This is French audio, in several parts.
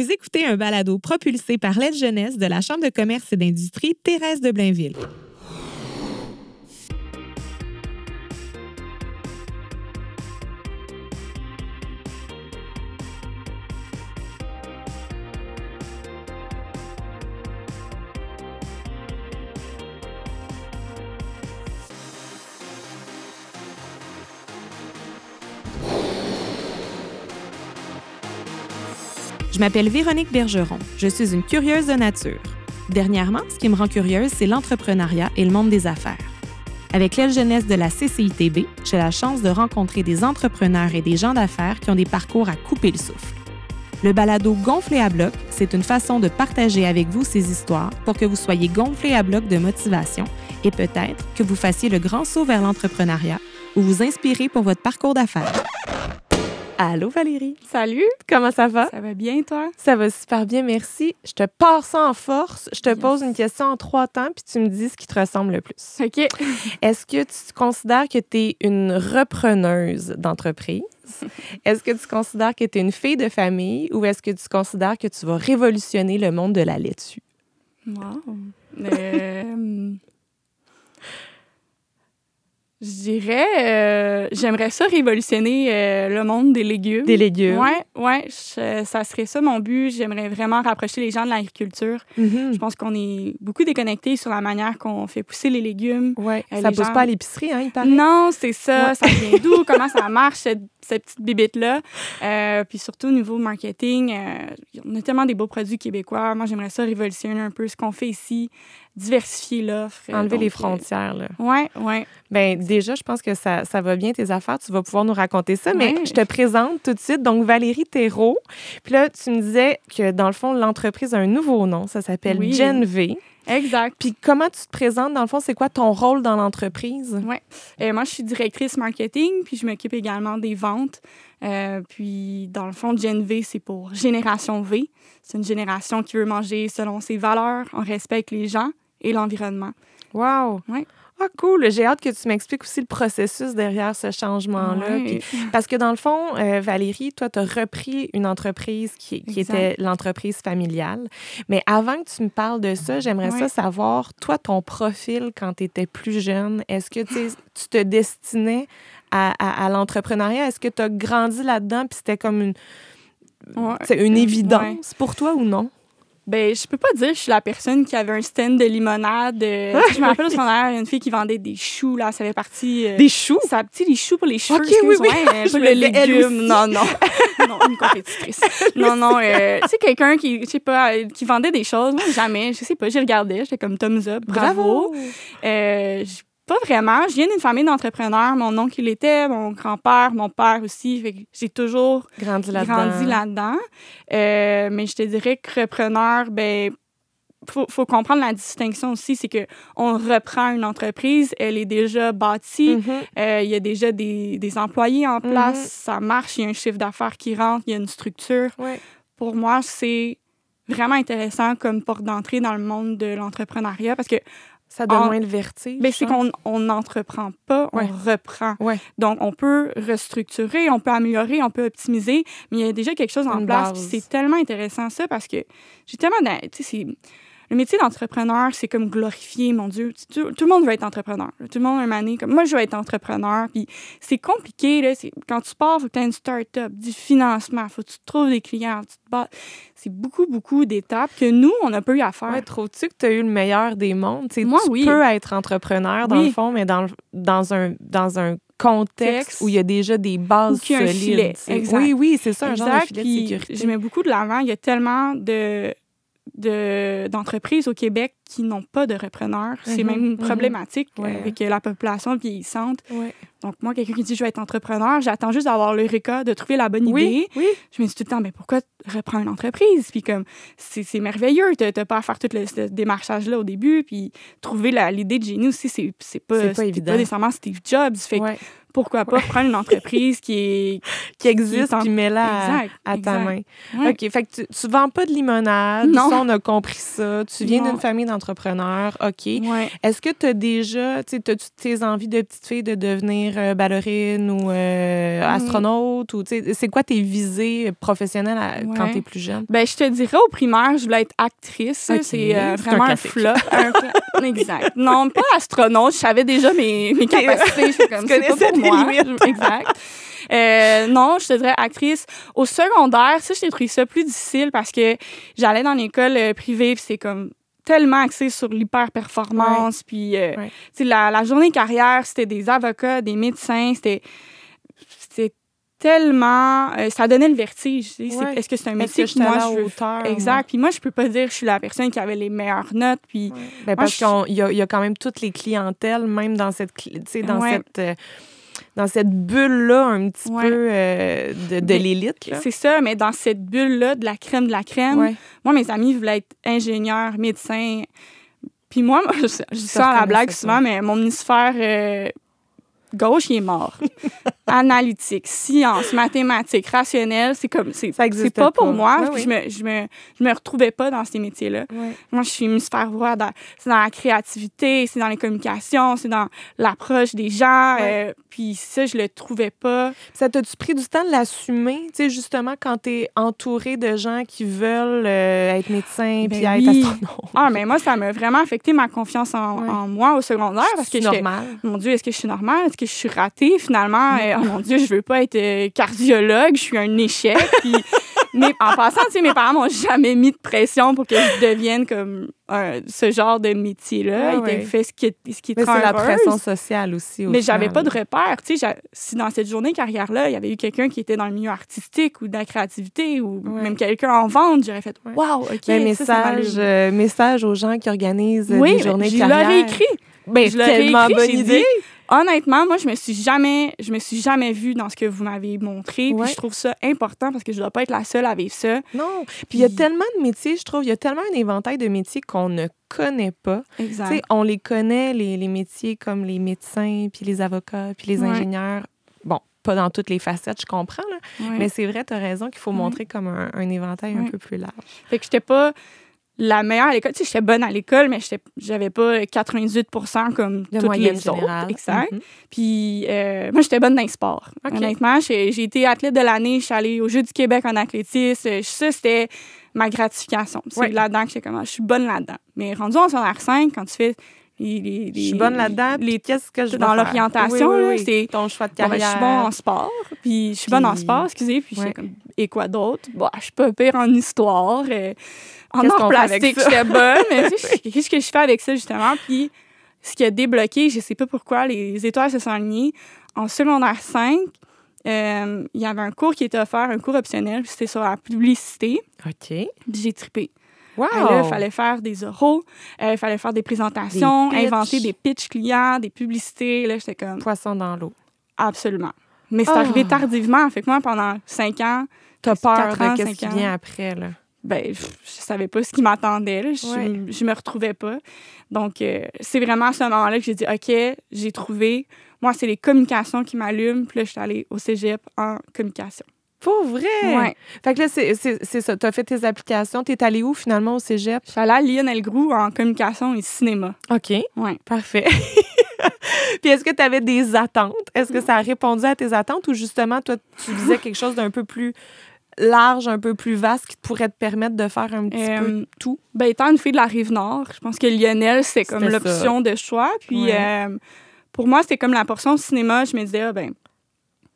Vous écoutez un balado propulsé par l'aide jeunesse de la Chambre de commerce et d'industrie Thérèse de Blainville. Je m'appelle Véronique Bergeron. Je suis une curieuse de nature. Dernièrement, ce qui me rend curieuse, c'est l'entrepreneuriat et le monde des affaires. Avec l'aile jeunesse de la CCITB, j'ai la chance de rencontrer des entrepreneurs et des gens d'affaires qui ont des parcours à couper le souffle. Le balado Gonflé à bloc, c'est une façon de partager avec vous ces histoires pour que vous soyez gonflé à bloc de motivation et peut-être que vous fassiez le grand saut vers l'entrepreneuriat ou vous inspirez pour votre parcours d'affaires. Allô Valérie. Salut. Comment ça va? Ça va bien, toi? Ça va super bien, merci. Je te passe ça en force. Je te pose une question en trois temps, puis tu me dis ce qui te ressemble le plus. OK. Est-ce que tu considères que tu es une repreneuse d'entreprise? Est-ce que tu considères que tu es une fille de famille ou est-ce que tu considères que tu vas révolutionner le monde de la laitue? Wow. Euh, je dirais, euh, j'aimerais ça révolutionner euh, le monde des légumes. Des légumes. Ouais, ouais, je- ça serait ça mon but. J'aimerais vraiment rapprocher les gens de l'agriculture. Mhm. Je pense qu'on est beaucoup déconnectés sur la manière qu'on fait pousser les légumes. Ouais. Euh, ça les pousse gens- pas à l'épicerie, hein, il paraît? Non, c'est ça. Ouais. Ça vient d'où? Comment ça marche, cette, petite bibite-là? Euh, puis surtout, au niveau marketing, euh, on a tellement des beaux produits québécois. Moi, j'aimerais ça révolutionner un peu ce qu'on fait ici, diversifier l'offre. Enlever Donc, les euh, frontières, là. ouais, ouais. Ben déjà, je pense que ça, ça va bien tes affaires. Tu vas pouvoir nous raconter ça. Mais Ouais. je te présente tout de suite. Donc, Valérie Thérault. Puis là, tu me disais que dans le fond, l'entreprise a un nouveau nom. Ça s'appelle Oui. Gen V. Exact. Puis comment tu te présentes? Dans le fond, c'est quoi ton rôle dans l'entreprise? Ouais. Euh, moi, je suis directrice marketing, puis je m'occupe également des ventes. Euh, puis, dans le fond, Gen V, c'est pour Génération V. C'est une génération qui veut manger selon ses valeurs, on respecte les gens et l'environnement. Wow! Ouais. Ah, cool! J'ai hâte que tu m'expliques aussi le processus derrière ce changement-là. Parce que dans le fond, euh, Valérie, toi, tu as repris une entreprise qui, était l'entreprise familiale. Mais avant que tu me parles de ça, j'aimerais ça savoir, toi, ton profil quand tu étais plus jeune, est-ce que tu te destinais à, à- à l'entrepreneuriat? Est-ce que tu as grandi là-dedans puis c'était comme une, Ouais. c'est une Ouais. évidence pour toi ou non? Ben, je peux pas dire que je suis la personne qui avait un stand de limonade. euh, je me rappelle au secondaire, il y a une fille qui vendait des choux, là, ça fait partie... euh, Des choux? Ça petit les choux pour les cheveux. Ok, oui, oui. ouais, euh, Je pas le légume. Non, non. non, une compétitrice. non, non. euh, tu sais, quelqu'un qui, je sais pas, qui vendait des choses. Moi, jamais. Je sais pas, j'y regardais. J'étais comme thumbs up. Bravo. Pas vraiment. Je viens d'une famille d'entrepreneurs. Mon oncle, il était, mon grand-père, mon père aussi. Fait que j'ai toujours Grandi là-dedans. grandi là-dedans. Euh, mais je te dirais que repreneur, ben faut, faut comprendre la distinction aussi, c'est que on reprend une entreprise, elle est déjà bâtie, Mhm. euh, il y a déjà des, des employés en place, Mhm. ça marche, il y a un chiffre d'affaires qui rentre, il y a une structure. Ouais. Pour moi, c'est vraiment intéressant comme porte d'entrée dans le monde de l'entrepreneuriat parce que Ça donne En- moins le vertige. ben, c'est qu'on on n'entreprend pas, Ouais. on reprend. Ouais. Donc, on peut restructurer, on peut améliorer, on peut optimiser, mais il y a déjà quelque chose en Une place. c'est tellement intéressant ça parce que j'ai tellement... Tu sais, c'est- le métier d'entrepreneur, c'est comme glorifié, mon Dieu. Tout, tout le monde veut être entrepreneur. Tout le monde, un année, comme moi, je veux être entrepreneur. Puis c'est compliqué, là. C'est- Quand tu pars, il faut que tu aies une start-up, du financement, il faut que tu trouves des clients. tu te bats. C'est beaucoup, beaucoup d'étapes que nous, on n'a pas eu à faire. Ouais, trouves-tu que tu as eu le meilleur des mondes? Tu sais, Moi, tu oui. peux être entrepreneur, dans Oui. le fond, mais dans, dans, un, dans un contexte Texte. où il y a déjà des bases solides. filet. Exact. Oui, oui, c'est ça, un genre de Exact, filet de puis sécurité. Je mets beaucoup de l'avant. Il y a tellement de de- d'entreprises au Québec qui n'ont pas de repreneurs. C'est Mhm, même mhm. problématique euh, Ouais. avec la population vieillissante. Ouais. Donc, moi, quelqu'un qui dit je vais être entrepreneur, j'attends juste d'avoir l'eureka, de trouver la bonne Oui, idée. oui. Je me dis tout le temps, mais pourquoi reprendre une entreprise? Puis comme, c'est merveilleux, t'as t'as pas à faire tout le, ce démarchage-là au début, puis trouver l'idée de génie aussi, c'est pas, pas c'était évident. pas nécessairement Steve Jobs. Fait que Ouais. pourquoi pas prendre une entreprise qui est... Qui existe, puis mets-la à, ta exact. main. Ouais. OK, fait que tu, tu vends pas de limonade. Non. Ça, on a compris ça. Tu viens d'une famille entrepreneur, OK. Ouais. Est-ce que tu as déjà, tu sais, tes envies de petite fille de devenir euh, ballerine ou euh, Mm. astronaute? Ou, c'est quoi tes visées professionnelles à- quand tu es plus jeune? Ben, je te dirais au primaire, je voulais être actrice. C'est euh, C'est vraiment un flop. Un exact. Non, pas astronaute. Je savais déjà mes, mes capacités. J'étais comme, c'est pas pour moi. limites. exact. Euh, non, je te dirais actrice. Au secondaire, ça, j'ai trouvé ça plus difficile parce que j'allais dans l'école privée, puis c'est comme tellement axé sur l'hyper-performance. Puis, euh, Ouais. tu sais, la, la journée carrière, c'était des avocats, des médecins, c'était c'était tellement... euh, ça donnait le vertige. tu sais. C'est- Ouais. Est-ce que c'est un métier que que je moi, à je veux hauteur? Exact. Puis moi, je peux pas dire que je suis la personne qui avait les meilleures notes. Puis Ouais. Ben, parce je- qu'il y, a- il y a quand même toutes les clientèles, même dans cette, cli- tu sais, dans Ouais. cette, euh, dans cette bulle-là, un petit Ouais. peu euh, de, l'élite. c'est ça, mais dans cette bulle-là de la crème de la crème, Ouais. moi, mes amis voulaient être ingénieurs, médecins. Puis moi, je, je dis Ça ça à la blague souvent, mais mon hémisphère euh, gauche, il est mort. Analytique, science, mathématiques, rationnel, c'est comme... C'est existe pas pour pas. moi. Oui. Je, me, je, me, je me retrouvais pas dans ces métiers-là. Moi, je suis hémisphère droit. dans- C'est dans la créativité, c'est dans les communications, c'est dans l'approche des gens. Euh, puis ça, je le trouvais pas. Ça t'a-tu pris du temps de l'assumer? Tu sais, justement, quand t'es entouré de gens qui veulent euh, être médecin Ben puis être oui. astronaute? Ah, mais moi, ça m'a vraiment affecté ma confiance en, moi au secondaire parce que normal. mon Dieu, est-ce que je suis normale? Est-ce que je suis ratée finalement? Euh, oh mon Dieu, je veux pas être euh, cardiologue, je suis un échec. Puis, mais en passant, tu sais, mes parents m'ont jamais mis de pression pour que je devienne comme un- ce genre de métier-là. Ah Ils ouais. fait ce qui, ce qui Mais c'est la pression sociale aussi. au Mais j'avais pas de repère. Tu sais, si dans cette journée carrière-là, il y avait eu quelqu'un qui était dans le milieu artistique ou de la créativité ou Ouais. même quelqu'un en vente, j'aurais fait. Wow, OK. Ben, ça, ça message, euh, message aux gens qui organisent euh, oui, des journées je de carrière. l'aurais écrit. Ben, je tellement écrit, bonne idée. dit, Honnêtement, moi, je me suis jamais, je me suis jamais vue dans ce que vous m'avez montré. Ouais. Puis je trouve ça important parce que je dois pas être la seule à vivre ça. Non. Puis il y a tellement de métiers, je trouve, il y a tellement un éventail de métiers qu'on ne connaît pas. Exact. on les connaît, les, les métiers comme les médecins, puis les avocats, puis les Ouais. ingénieurs. Bon, pas dans toutes les facettes, je comprends, là. Ouais. mais c'est vrai, tu as raison qu'il faut montrer comme un, un éventail un peu plus large. Fait que j'étais pas la meilleure à l'école. Tu sais, j'étais bonne à l'école, mais j'avais pas 98% comme De toutes les générale. autres. Exact. Mhm. Puis euh, moi, j'étais bonne dans les sports. Honnêtement, j'ai j'ai été athlète de l'année. Je suis allée aux Jeux du Québec en athlétisme. Euh, Ça, c'était ma gratification. C'est Ouais. là-dedans que j'étais comme, ah, je suis bonne là-dedans. Mais rendu en secondaire 5, quand tu fais les... les- Je suis bonne là-dedans. Les Qu'est-ce que je dans l'orientation, Oui, oui, là, oui. c'est- ton choix de Bon, ben, je carrière. suis bon en sport, puis je suis bonne en sport, excusez, puis Ouais. comme, et quoi d'autre? Bon, je suis pas pire en histoire, euh, en art plastique, j'étais bonne, mais tu sais, je- qu'est-ce que je fais avec ça, justement? Puis ce qui a débloqué, je sais pas pourquoi, les étoiles se sont alignées. En secondaire 5, euh, il y avait un cours qui était offert, un cours optionnel, puis c'était sur la publicité, OK. j'ai trippé. Wow! Là, il fallait faire des oraux, il fallait faire des présentations, Des inventer des pitchs clients, des publicités. Là, j'étais comme, Poisson dans l'eau. Absolument. Mais c'est Ah. arrivé tardivement. Fait que moi, pendant cinq ans, T'as peur de ce cinq qui vient après, là? ben, je savais pas ce qui m'attendait. là. Je, Ouais. je me retrouvais pas. Donc, euh, c'est vraiment à ce moment-là que j'ai dit, OK, j'ai trouvé. Moi, c'est les communications qui m'allument. Puis là, je suis allée au cégep en communication. Pour vrai? Ouais. Fait que là, c'est- ça. T'as fait tes applications. T'es allé où, finalement, au cégep? Je suis allée à Lionel Groux en communication et cinéma. OK. Ouais. Parfait. Puis est-ce que tu avais des attentes? Est-ce que ça a répondu à tes attentes ou justement, toi, tu visais quelque chose d'un peu plus large, un peu plus vaste qui pourrait te permettre de faire un petit peu Euh, tout? Ben, étant une fille de la Rive-Nord, je pense que Lionel, c'est comme l'option de choix. Puis, Ouais. euh, pour moi, c'était comme la portion cinéma. Je me disais, ah, ben,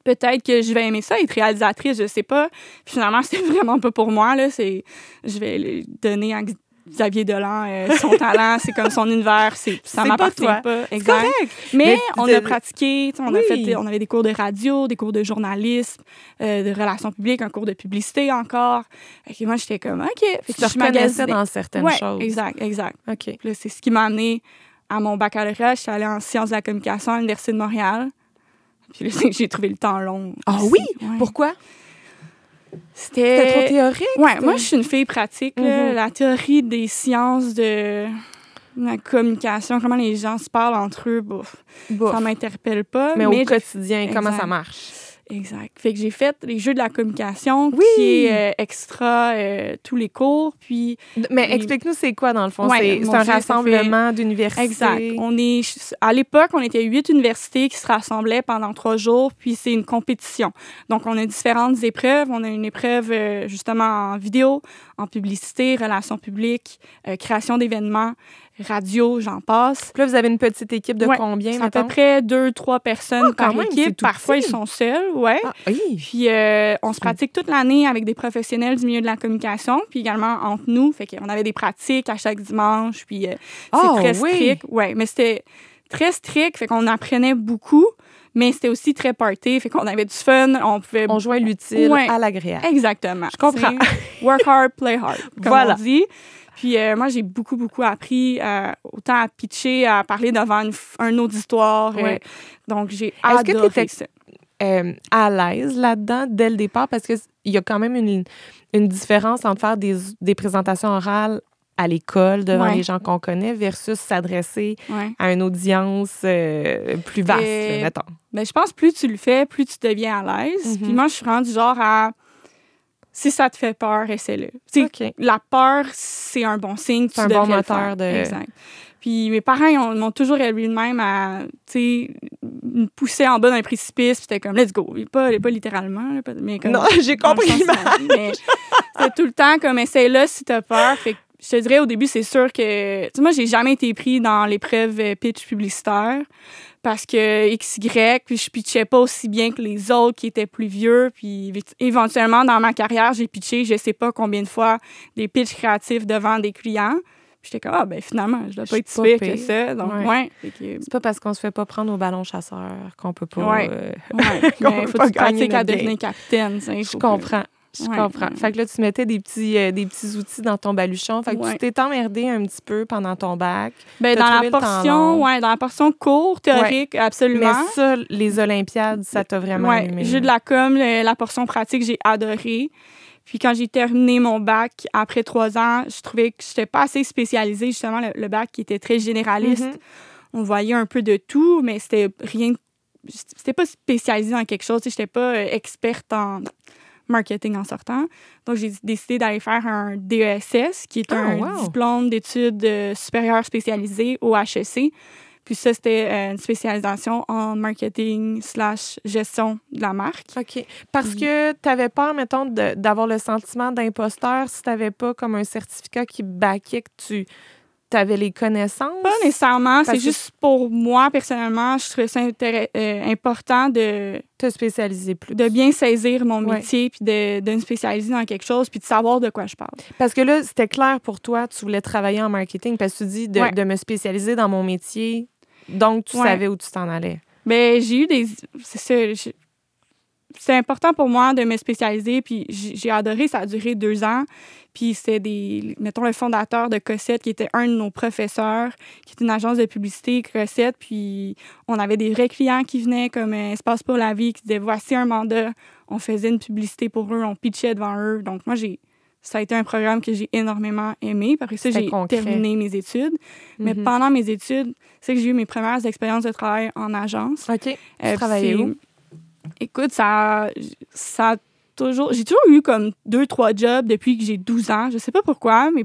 peut-être que je vais aimer ça, être réalisatrice, je sais pas. Puis finalement, c'est vraiment pas pour moi. Là. C'est, je vais donner à Xavier Dolan euh, son talent, c'est comme son univers, c'est, ça m'appartient pas pas. exact. correct. Mais, Mais on de- a pratiqué, tu on, a fait, on avait des cours de radio, des cours de journalisme, euh, de relations publiques, un cours de publicité encore. Que moi, j'étais comme, OK. Fait Tu que te je magasinais. dans certaines Ouais, choses. exact, exact. OK. Puis là, c'est ce qui m'a amené à mon baccalauréat. Je suis allée en sciences de la communication à l'Université de Montréal. Puis j'ai trouvé le temps long. Ah aussi. oui? Ouais. Pourquoi? C'était trop théorique? Ouais, moi, je suis une fille pratique. là. Mhm. La théorie des sciences de la communication, comment les gens se parlent entre eux, bouf, Bof. ça m'interpelle pas. Mais, Mais, au quotidien, comment ça marche? Exact. Fait que j'ai fait les jeux de la communication, Oui. qui est euh, extra euh, tous les cours. Puis, Mais explique-nous, c'est quoi, dans le fond? Ouais, c'est un rassemblement d'universités. exact. On est, à l'époque, on était huit universités qui se rassemblaient pendant trois jours, puis c'est une compétition. Donc, on a différentes épreuves. On a une épreuve, euh, justement, en vidéo, en publicité, relations publiques, création d'événements, radio, j'en passe. Puis là, vous avez une petite équipe de Ouais, combien, à peu près deux, trois personnes Ah, quand par même, équipe. Parfois, petit. ils sont seuls, ouais. Ah, oui. Puis euh, on se pratique toute l'année avec des professionnels du milieu de la communication, puis également entre nous. Fait qu'on avait des pratiques à chaque dimanche, puis euh, Ah, c'est très oui. strict. Ouais, mais c'était très strict, fait qu'on apprenait beaucoup, mais c'était aussi très party, fait qu'on avait du fun, on pouvait... On joint l'utile Ouais. à l'agréable. Exactement. Je comprends. Work hard, play hard, comme Voilà. on dit. Puis euh, moi, j'ai beaucoup, beaucoup appris, euh, autant à pitcher, à parler devant une un auditoire. euh, Ouais. donc, j'ai Est-ce que adoré t'étais- ça. euh, à l'aise là-dedans dès le départ? Parce qu'il y a quand même une, une différence entre faire des, des présentations orales à l'école devant Ouais. les gens qu'on connaît versus s'adresser Ouais. à une audience euh, plus vaste, mettons. Ben, je pense que plus tu le fais, plus tu deviens à l'aise. Mhm. Puis moi, je suis rendue genre à. Si ça te fait peur, essaie-le. La peur, c'est un bon signe. C'est un bon moteur de- Exact. Puis mes parents, ils ont- m'ont toujours élevé de même à, tu sais, me pousser en bas d'un précipice. Puis c'était comme, let's go. Pas, pas littéralement, mais comme. Non, j'ai compris. c'était tout le temps comme, essaye-le si t'as peur. Fait que je te dirais, au début, c'est sûr que. Tu sais, moi, j'ai jamais été pris dans l'épreuve euh, pitch publicitaire parce que XY, puis je pitchais pas aussi bien que les autres qui étaient plus vieux. Puis éventuellement, dans ma carrière, j'ai pitché, je sais pas combien de fois, des pitchs créatifs devant des clients. Puis j'étais comme, ah, ben finalement, je dois pas être si pire que ça. Donc, Ouais. ouais. Fait que, C'est pas parce qu'on se fait pas prendre au ballon chasseur qu'on peut pas. Ouais. euh, ouais. Mais faut pas que tu pratiques à devenir capitaine. je comprends. Je Ouais, comprends. Fait que là, tu mettais des petits, euh, des petits outils dans ton baluchon. Fait que Ouais. tu t'es emmerdé un petit peu pendant ton bac. Ben, dans la portion, ouais, dans la portion cours théorique, absolument. Mais ça, les Olympiades, ça t'a vraiment allumé. jeu de la com, le- la portion pratique, j'ai adoré. Puis quand j'ai terminé mon bac après trois ans, je trouvais que j'étais pas assez spécialisée. Justement, le, le bac qui était très généraliste. Mhm. On voyait un peu de tout, mais c'était rien. C'était pas spécialisé dans quelque chose. Je n'étais pas euh, experte en marketing en sortant. Donc, j'ai décidé d'aller faire un DESS, qui est Ah, un wow. diplôme d'études euh, supérieures spécialisées au HEC. Puis ça, c'était euh, une spécialisation en marketing slash gestion de la marque. OK. Parce que tu avais peur, mettons, d'avoir le sentiment d'imposteur si tu n'avais pas comme un certificat qui baquait que tu avais les connaissances? Pas nécessairement, c'est que- juste pour moi, personnellement, je trouvais ça euh, important de, te spécialiser plus. de bien saisir mon Ouais. métier, puis de, de me spécialiser dans quelque chose, puis de savoir de quoi je parle. Parce que là, c'était clair pour toi, tu voulais travailler en marketing parce que tu dis de, Ouais. de me spécialiser dans mon métier. Donc, tu Ouais. savais où tu t'en allais. Ben, j'ai eu des. C'est ça. C'est important pour moi de me spécialiser, puis j'ai adoré. Ça a duré deux ans. Puis c'était des. Mettons, le fondateur de Cossette, qui était un de nos professeurs, qui est une agence de publicité, Cossette. Puis on avait des vrais clients qui venaient, comme euh, Espace pour la vie, qui disaient voici un mandat. On faisait une publicité pour eux, on pitchait devant eux. Donc, moi, j'ai. Ça a été un programme que j'ai énormément aimé. Ça, C'était j'ai terminé mes études. Mais Mhm. pendant mes études, c'est que j'ai eu mes premières expériences de travail en agence. OK. Tu Euh, travaillais c'est- où? Écoute, ça, ça a toujours. J'ai toujours eu comme deux, trois jobs depuis que j'ai 12 ans. Je sais pas pourquoi, mais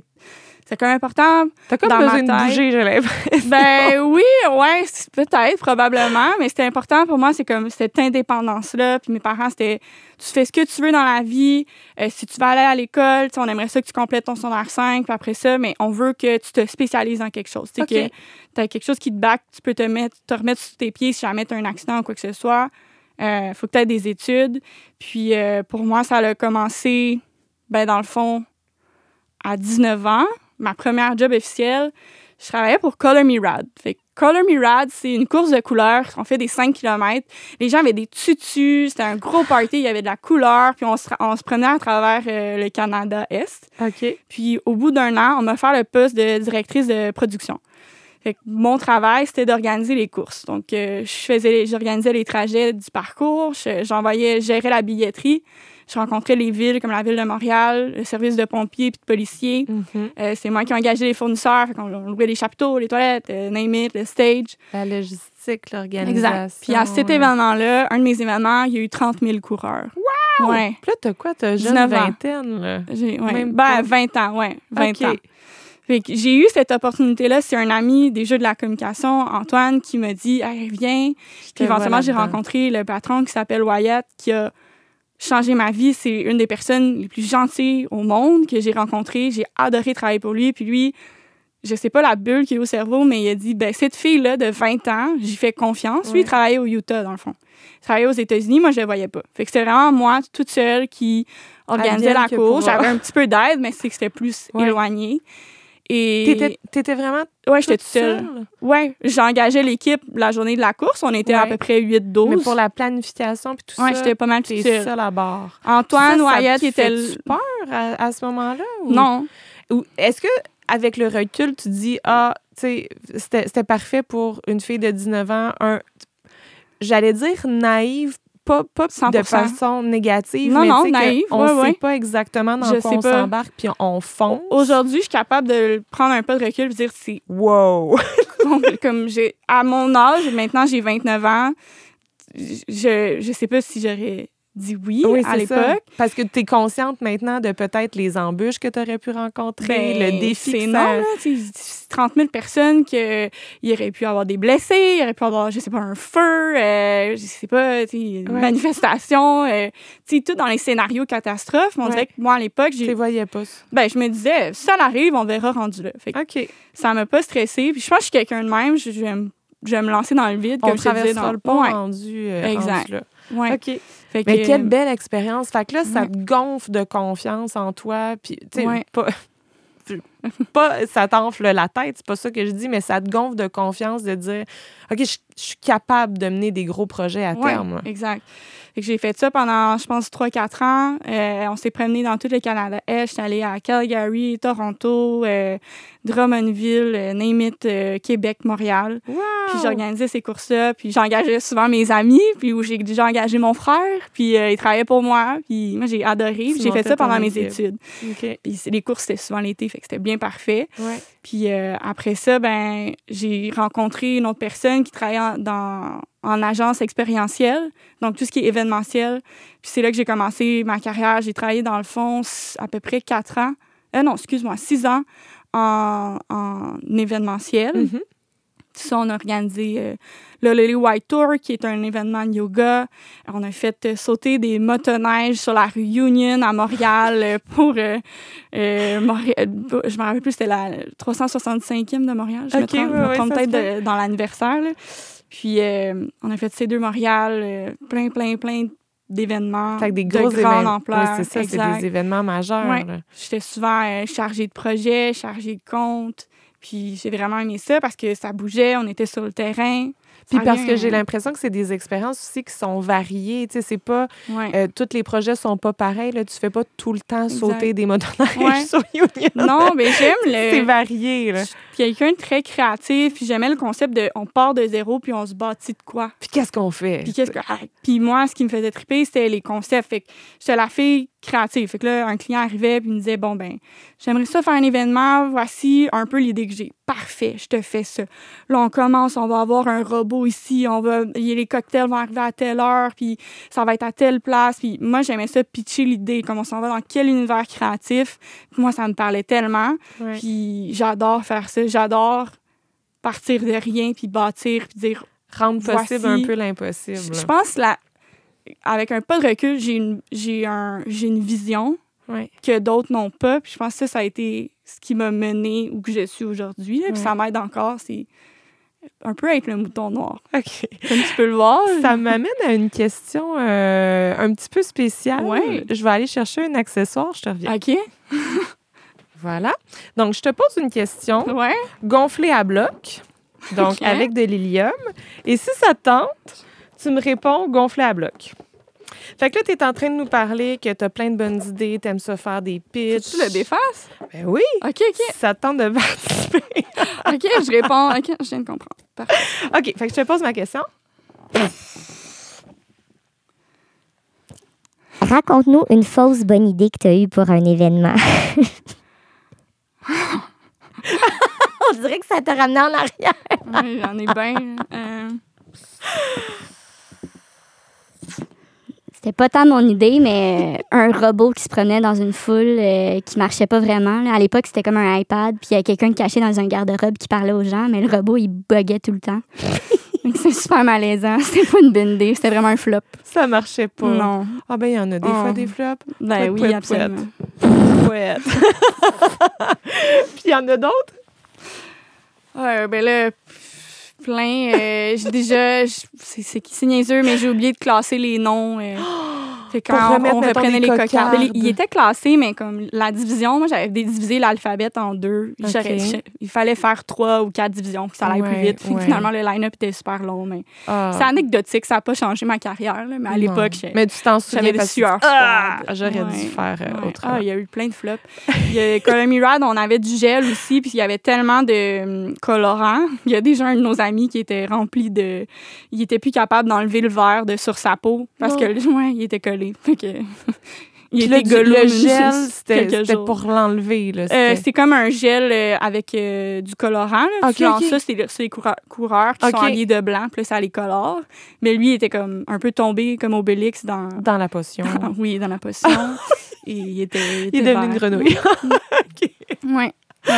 c'est quand même important. T'as comme dans besoin ma de bouger, j'ai l'impression. Ben oui, ouais, peut-être, probablement, mais c'était important pour moi, c'est comme cette indépendance-là. Puis mes parents, c'était tu fais ce que tu veux dans la vie. Euh, si tu vas aller à l'école, on aimerait ça que tu complètes ton secondaire 5, puis après ça, mais on veut que tu te spécialises dans quelque chose. Tu que tu as quelque chose qui te back, tu peux te, mettre, te remettre sur tes pieds si jamais tu as un accident ou quoi que ce soit. Il faut que tu aies des études. Puis euh, pour moi, ça a commencé, ben, dans le fond, à 19 ans. Ma première job officielle, je travaillais pour Color Me Rad. Fait que Color Me Rad, c'est une course de couleurs. On fait des 5 km. Les gens avaient des tutus. C'était un gros party. Il y avait de la couleur. Puis on se, on se prenait à travers euh, le Canada Est. OK. Puis au bout d'un an, on m'a fait le poste de directrice de production. Fait que mon travail, c'était d'organiser les courses. Donc, euh, je faisais, j'organisais les trajets du parcours, je- j'envoyais, je gérais la billetterie, Je rencontrais les villes comme la ville de Montréal, le service de pompiers puis de policiers. Mhm. Euh, c'est moi qui ai engagé les fournisseurs. Fait on louait les chapiteaux, les toilettes, euh, name it, le stage. La logistique, l'organisation. Exact. Puis à cet événement-là, un de mes événements, il y a eu 30 000 coureurs. Wow! Ouais. Puis là, t'as quoi? T'as jeune 19 ans. vingtaine, là. Ouais. Même ben, pas. 20 ans, ouais. 20 OK. ans. J'ai eu cette opportunité-là. C'est un ami des jeux de la communication, Antoine, qui m'a dit Hey, viens. Puis éventuellement, j'ai rencontré le patron qui s'appelle Wyatt, qui a changé ma vie. C'est une des personnes les plus gentilles au monde que j'ai rencontrées. J'ai adoré travailler pour lui. Puis lui, je sais pas la bulle qui est au cerveau, mais il a dit ben cette fille-là de 20 ans, j'y fais confiance. Lui, il travaillait au Utah, dans le fond. Il travaillait aux États-Unis, moi, je le voyais pas. Fait que c'était vraiment moi, toute seule, qui organisait la course. J'avais un petit peu d'aide, mais c'est que c'était plus Ouais. éloigné. Et T'étais, t'étais vraiment ouais, j'étais toute seule. seule? Ouais, j'engageais l'équipe la journée de la course. On était à peu près 8-12. Mais pour la planification puis tout Ouais, ça, j'étais pas mal toute seule. seule à bord. Antoine Ça, ça Wyatt te était le... peur à, à ce moment-là? ou- Non. Ou est-ce que avec le recul, tu dis ah, tu sais, c'était, c'était parfait pour une fille de 19 ans, un j'allais dire naïve, pas, pas de 100%. façon négative, Non, mais non, naïve, on ouais, sait ouais. pas exactement dans Je quoi on s'embarque puis on fonce. Aujourd'hui, je suis capable de prendre un pas de recul et dire c'est Wow! comme, comme j'ai à mon âge, maintenant j'ai 29 ans, je je sais pas si j'aurais dit oui, Oui, à c'est l'époque. Parce que tu es consciente maintenant de peut-être les embûches que tu aurais pu rencontrer, Ben, le défi c'est non, ça- là, tu sais, 30 000 personnes qu'il aurait pu avoir des blessés, il aurait pu avoir, je sais pas, un feu, euh, je sais pas, une Ouais. manifestation, euh, tu sais, tout dans les scénarios catastrophes. Mais on Ouais. dirait que moi, à l'époque, Tu les j'ai, voyais pas. ça. ben, je me disais, si ça l'arrive, on verra rendu là. Fait que OK. ça m'a pas stressée. Puis je pense que je suis quelqu'un de même, je, je vais me- lancer dans le vide, On comme je disais. Dans... le pont Ouais, rendu, euh, Exact. rendu là. Ouais. OK. Fait Mais que- quelle belle expérience. Fait que là, ça te gonfle de confiance en toi. Puis, tu sais, Ouais. pas, pas ça t'enfle la tête, c'est pas ça que je dis, mais ça te gonfle de confiance de dire OK, je, je suis capable de mener des gros projets à terme. exact. Fait que j'ai fait ça pendant, je pense, 3-4 ans. Euh, on s'est promené dans tout le Canada. Est. J'étais allée à Calgary, Toronto, euh, Drummondville, euh, name it, euh, Québec, Montréal. Wow! Puis j'organisais ces courses-là. Puis j'engageais souvent mes amis. Puis où j'ai déjà engagé mon frère. Puis il travaillait pour moi. Puis moi, j'ai adoré. Puis j'ai fait ça pendant mes études. Puis les courses, c'était souvent l'été. Fait que c'était bien parfait. Ouais. Puis après ça, ben, j'ai rencontré une autre personne qui travaillait dans, en agence expérientielle, donc tout ce qui est événementiel. Puis c'est là que j'ai commencé ma carrière. J'ai travaillé dans le fond à peu près quatre ans, euh, non, excuse-moi, six ans en, en événementiel. Mhm. Tout ça, on a organisé euh, le Lily White Tour, qui est un événement de yoga. On a fait euh, sauter des motoneiges sur la rue Union à Montréal euh, pour. euh, Montréal- je me rappelle plus, c'était la 365e de Montréal. Je me Ok, trompe, ouais, me trompe peut-être dans l'anniversaire. Puis, euh, on a fait ces deux Montréal, euh, plein, plein, plein d'événements. Fait que des de gros grande événements. ampleur. Ouais, c'est ça, c'est des événements majeurs. Ouais. J'étais souvent euh, chargée de projet, chargée de compte. Puis j'ai vraiment aimé ça parce que ça bougeait, on était sur le terrain. Puis parce que j'ai l'impression que c'est des expériences aussi qui sont variées. Tu sais, c'est pas... Ouais. euh, tous les projets sont pas pareils. Là. Tu fais pas tout le temps Exact. sauter des motoneiges Ouais. sur Union. non, mais j'aime C'est le. varié, là. Quelqu'un de très créatif. Puis j'aimais le concept de on part de zéro puis on se bâtit de quoi. Puis qu'est-ce qu'on fait? Puis qu'est-ce que. ah, Puis moi, ce qui me faisait triper, c'était les concepts. Fait que j'étais la fille créative. Fait que là, un client arrivait puis me disait Bon, ben, j'aimerais ça faire un événement. Voici un peu l'idée que j'ai. Parfait, je te fais ça. Là, on commence, on va avoir un robot ici. On va. Les cocktails vont arriver à telle heure. Puis ça va être à telle place. Puis moi, j'aimais ça pitcher l'idée. Comme on s'en va dans quel univers créatif. Puis moi, ça me parlait tellement. Ouais. Puis j'adore faire ça. J'adore partir de rien puis bâtir puis dire Rendre possible voici- un peu l'impossible. je là. pense la avec un pas de recul, j'ai une j'ai un j'ai une vision Ouais. que d'autres n'ont pas. Puis je pense que ça, ça a été ce qui m'a mené où que je suis aujourd'hui. là. Puis ça m'aide encore. C'est un peu être le mouton noir. OK. Comme tu peux le voir. Ça m'amène à une question euh, un petit peu spéciale. Ouais. Je vais aller chercher un accessoire, je te reviens. OK. Voilà. Donc, je te pose une question Ouais. gonflée à bloc, donc avec de l'hélium. Et si ça te tente, tu me réponds gonflé à bloc. Fait que là, tu es en train de nous parler que tu as plein de bonnes idées, tu aimes ça faire des pitchs. Tu le défasses? Ben oui. OK, OK. Si ça te tente de participer. OK, je réponds. OK, je viens de comprendre. Parfait. OK, fait que je te pose ma question. Raconte-nous une fausse bonne idée que tu as eue pour un événement. On dirait que ça t'a ramené en arrière. J'en ai bien. Euh, C'était pas tant mon idée, mais un robot qui se promenait dans une foule euh, qui marchait pas vraiment. là. À l'époque, c'était comme un iPad, puis il y a quelqu'un caché dans un garde-robe qui parlait aux gens, mais le robot, il buguait tout le temps. C'est super malaisant. C'était pas une bonne idée. C'était vraiment un flop. Ça marchait pas. Non. Ah ben, il y en a des fois Oh. des flops. Ben Pouette, oui, pouette, absolument. Ouais. Puis il y en a d'autres? Ouais, ben là, plein. euh, j'ai déjà. C'est niaiseux, mais j'ai oublié de classer les noms. euh. Fait que Pour quand remettre, on, on mettons, reprenait les cocardes. Ils étaient classés, mais comme la division, moi, j'avais divisé l'alphabet en deux. Il fallait faire trois ou quatre divisions pour que ça aille Ouais, plus vite. Fait que ouais. Finalement, le line-up était super long. Mais Ah. c'est anecdotique, ça n'a pas changé ma carrière. là, mais à l'époque, j'avais des sueurs Ah, j'aurais dû faire euh, autrement. Ah, il y a eu plein de flops. Il y a Colony Rad, on avait du gel aussi, puis il y avait tellement de hum, colorants. Il y a déjà un de nos amis qui était rempli de. Il était plus capable d'enlever le verre de sur sa peau parce Non. que, ouais, il était collé. Fait que. il était le gel, c'était pour l'enlever. Euh, c'est comme un gel euh, avec euh, du colorant. Là. Ok, Puis en ok. ça, c'est le- c'est les coureurs, coureurs qui Ok. sont habillés de blanc, puis là, ça les colore. Mais lui, il était comme un peu tombé comme Obélix dans, dans la potion. oui, dans la potion. Et il était. Il est devenu une grenouille. Oui. Ouais, ça,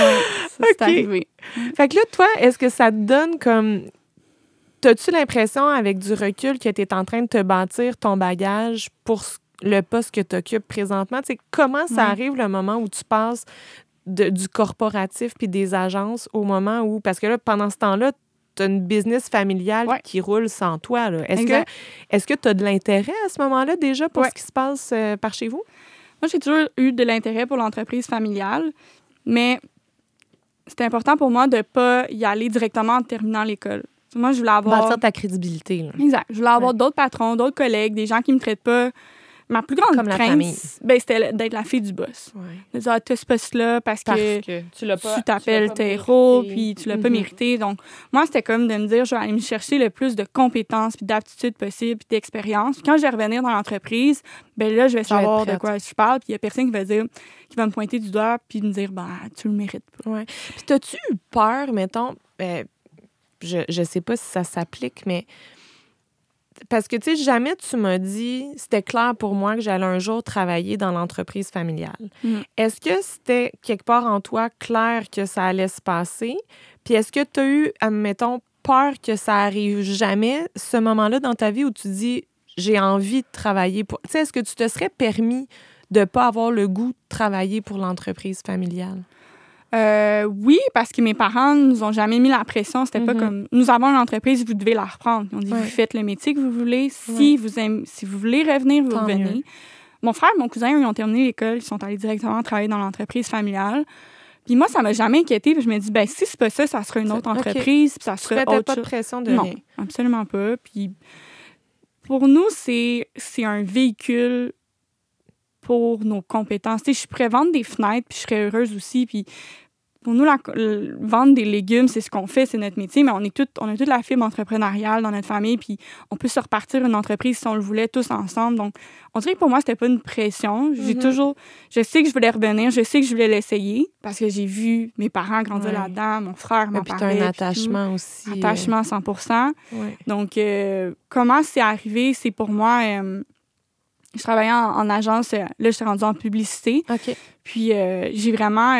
c'est Ok. arrivé. Fait que là, toi, est-ce que ça te donne comme. T'as-tu l'impression, avec du recul, que tu es en train de te bâtir ton bagage pour le poste que tu occupes présentement? Comment ça arrive le moment où tu passes de- du corporatif puis des agences au moment où. Parce que là, pendant ce temps-là, tu as une business familiale Ouais. qui roule sans toi. Est-ce que est-ce que tu as de l'intérêt à ce moment-là déjà pour Ouais. ce qui se passe euh, par chez vous? Moi, j'ai toujours eu de l'intérêt pour l'entreprise familiale, mais c'était important pour moi de ne pas y aller directement en terminant l'école. Moi, je voulais avoir. Bâtir ta crédibilité. là. Exact. Je voulais avoir Ouais. d'autres patrons, d'autres collègues, des gens qui me traitent pas. Ma plus grande Comme la crainte, famille. ben, c'était d'être la fille du boss. De dire, ah, t'as ce poste-là parce, Parce que que tu l'as pas. tu t'appelles tes héros, puis tu l'as pas Mhm. mérité. Donc, moi, c'était comme de me dire, je vais aller me chercher le plus de compétences, puis d'aptitudes possibles, puis d'expérience. Puis Quand je vais revenir dans l'entreprise, ben là, je vais Je vais être savoir de quoi je parle, puis il y a personne qui va dire, qui va me pointer du doigt, puis me dire, ben, tu le mérites pas. Ouais. Puis t'as-tu eu peur, mettons, euh, je, je sais pas si ça s'applique, mais parce que, tu sais, jamais tu m'as dit, c'était clair pour moi que j'allais un jour travailler dans l'entreprise familiale. Mhm. Est-ce que c'était quelque part en toi clair que ça allait se passer? Puis est-ce que tu as eu, admettons, peur que ça arrive jamais, ce moment-là dans ta vie où tu dis, j'ai envie de travailler pour... Tu sais, est-ce que tu te serais permis de pas avoir le goût de travailler pour l'entreprise familiale? Euh, oui, parce que mes parents nous ont jamais mis la pression. C'était pas Mhm. comme nous avons une entreprise, vous devez la reprendre. Ils ont dit Ouais. vous faites le métier que vous voulez. Si Ouais. vous aimez, si vous voulez revenir, vous Tant revenez. mieux. Mon frère, mon cousin, ils ont terminé l'école, ils sont allés directement travailler dans l'entreprise familiale. Puis moi, ça m'a jamais inquiété. Puis je me dis, ben si c'est pas ça, ça sera une autre entreprise, puis ça Tu sera autre pas de chose. pression de Non, rien. absolument pas. Puis pour nous, c'est c'est un véhicule pour nos compétences. Tu sais, je pourrais vendre des fenêtres, puis je serais heureuse aussi. Puis pour nous, la, le- vendre des légumes, c'est ce qu'on fait, c'est notre métier, mais on, est tout, on a toute la fibre entrepreneuriale dans notre famille, puis on peut se repartir une entreprise si on le voulait tous ensemble. Donc, on dirait que pour moi, c'était pas une pression. J'ai Mhm. toujours... Je sais que je voulais revenir, je sais que je voulais l'essayer, parce que j'ai vu mes parents grandir Ouais. là-dedans, mon frère puis, as parlait. un puis tout. attachement aussi. euh, Attachement 100 ouais. donc, euh, comment c'est arrivé? C'est pour moi, euh, je travaillais en, en agence, là, je suis rendue en publicité. OK. Puis, euh, j'ai vraiment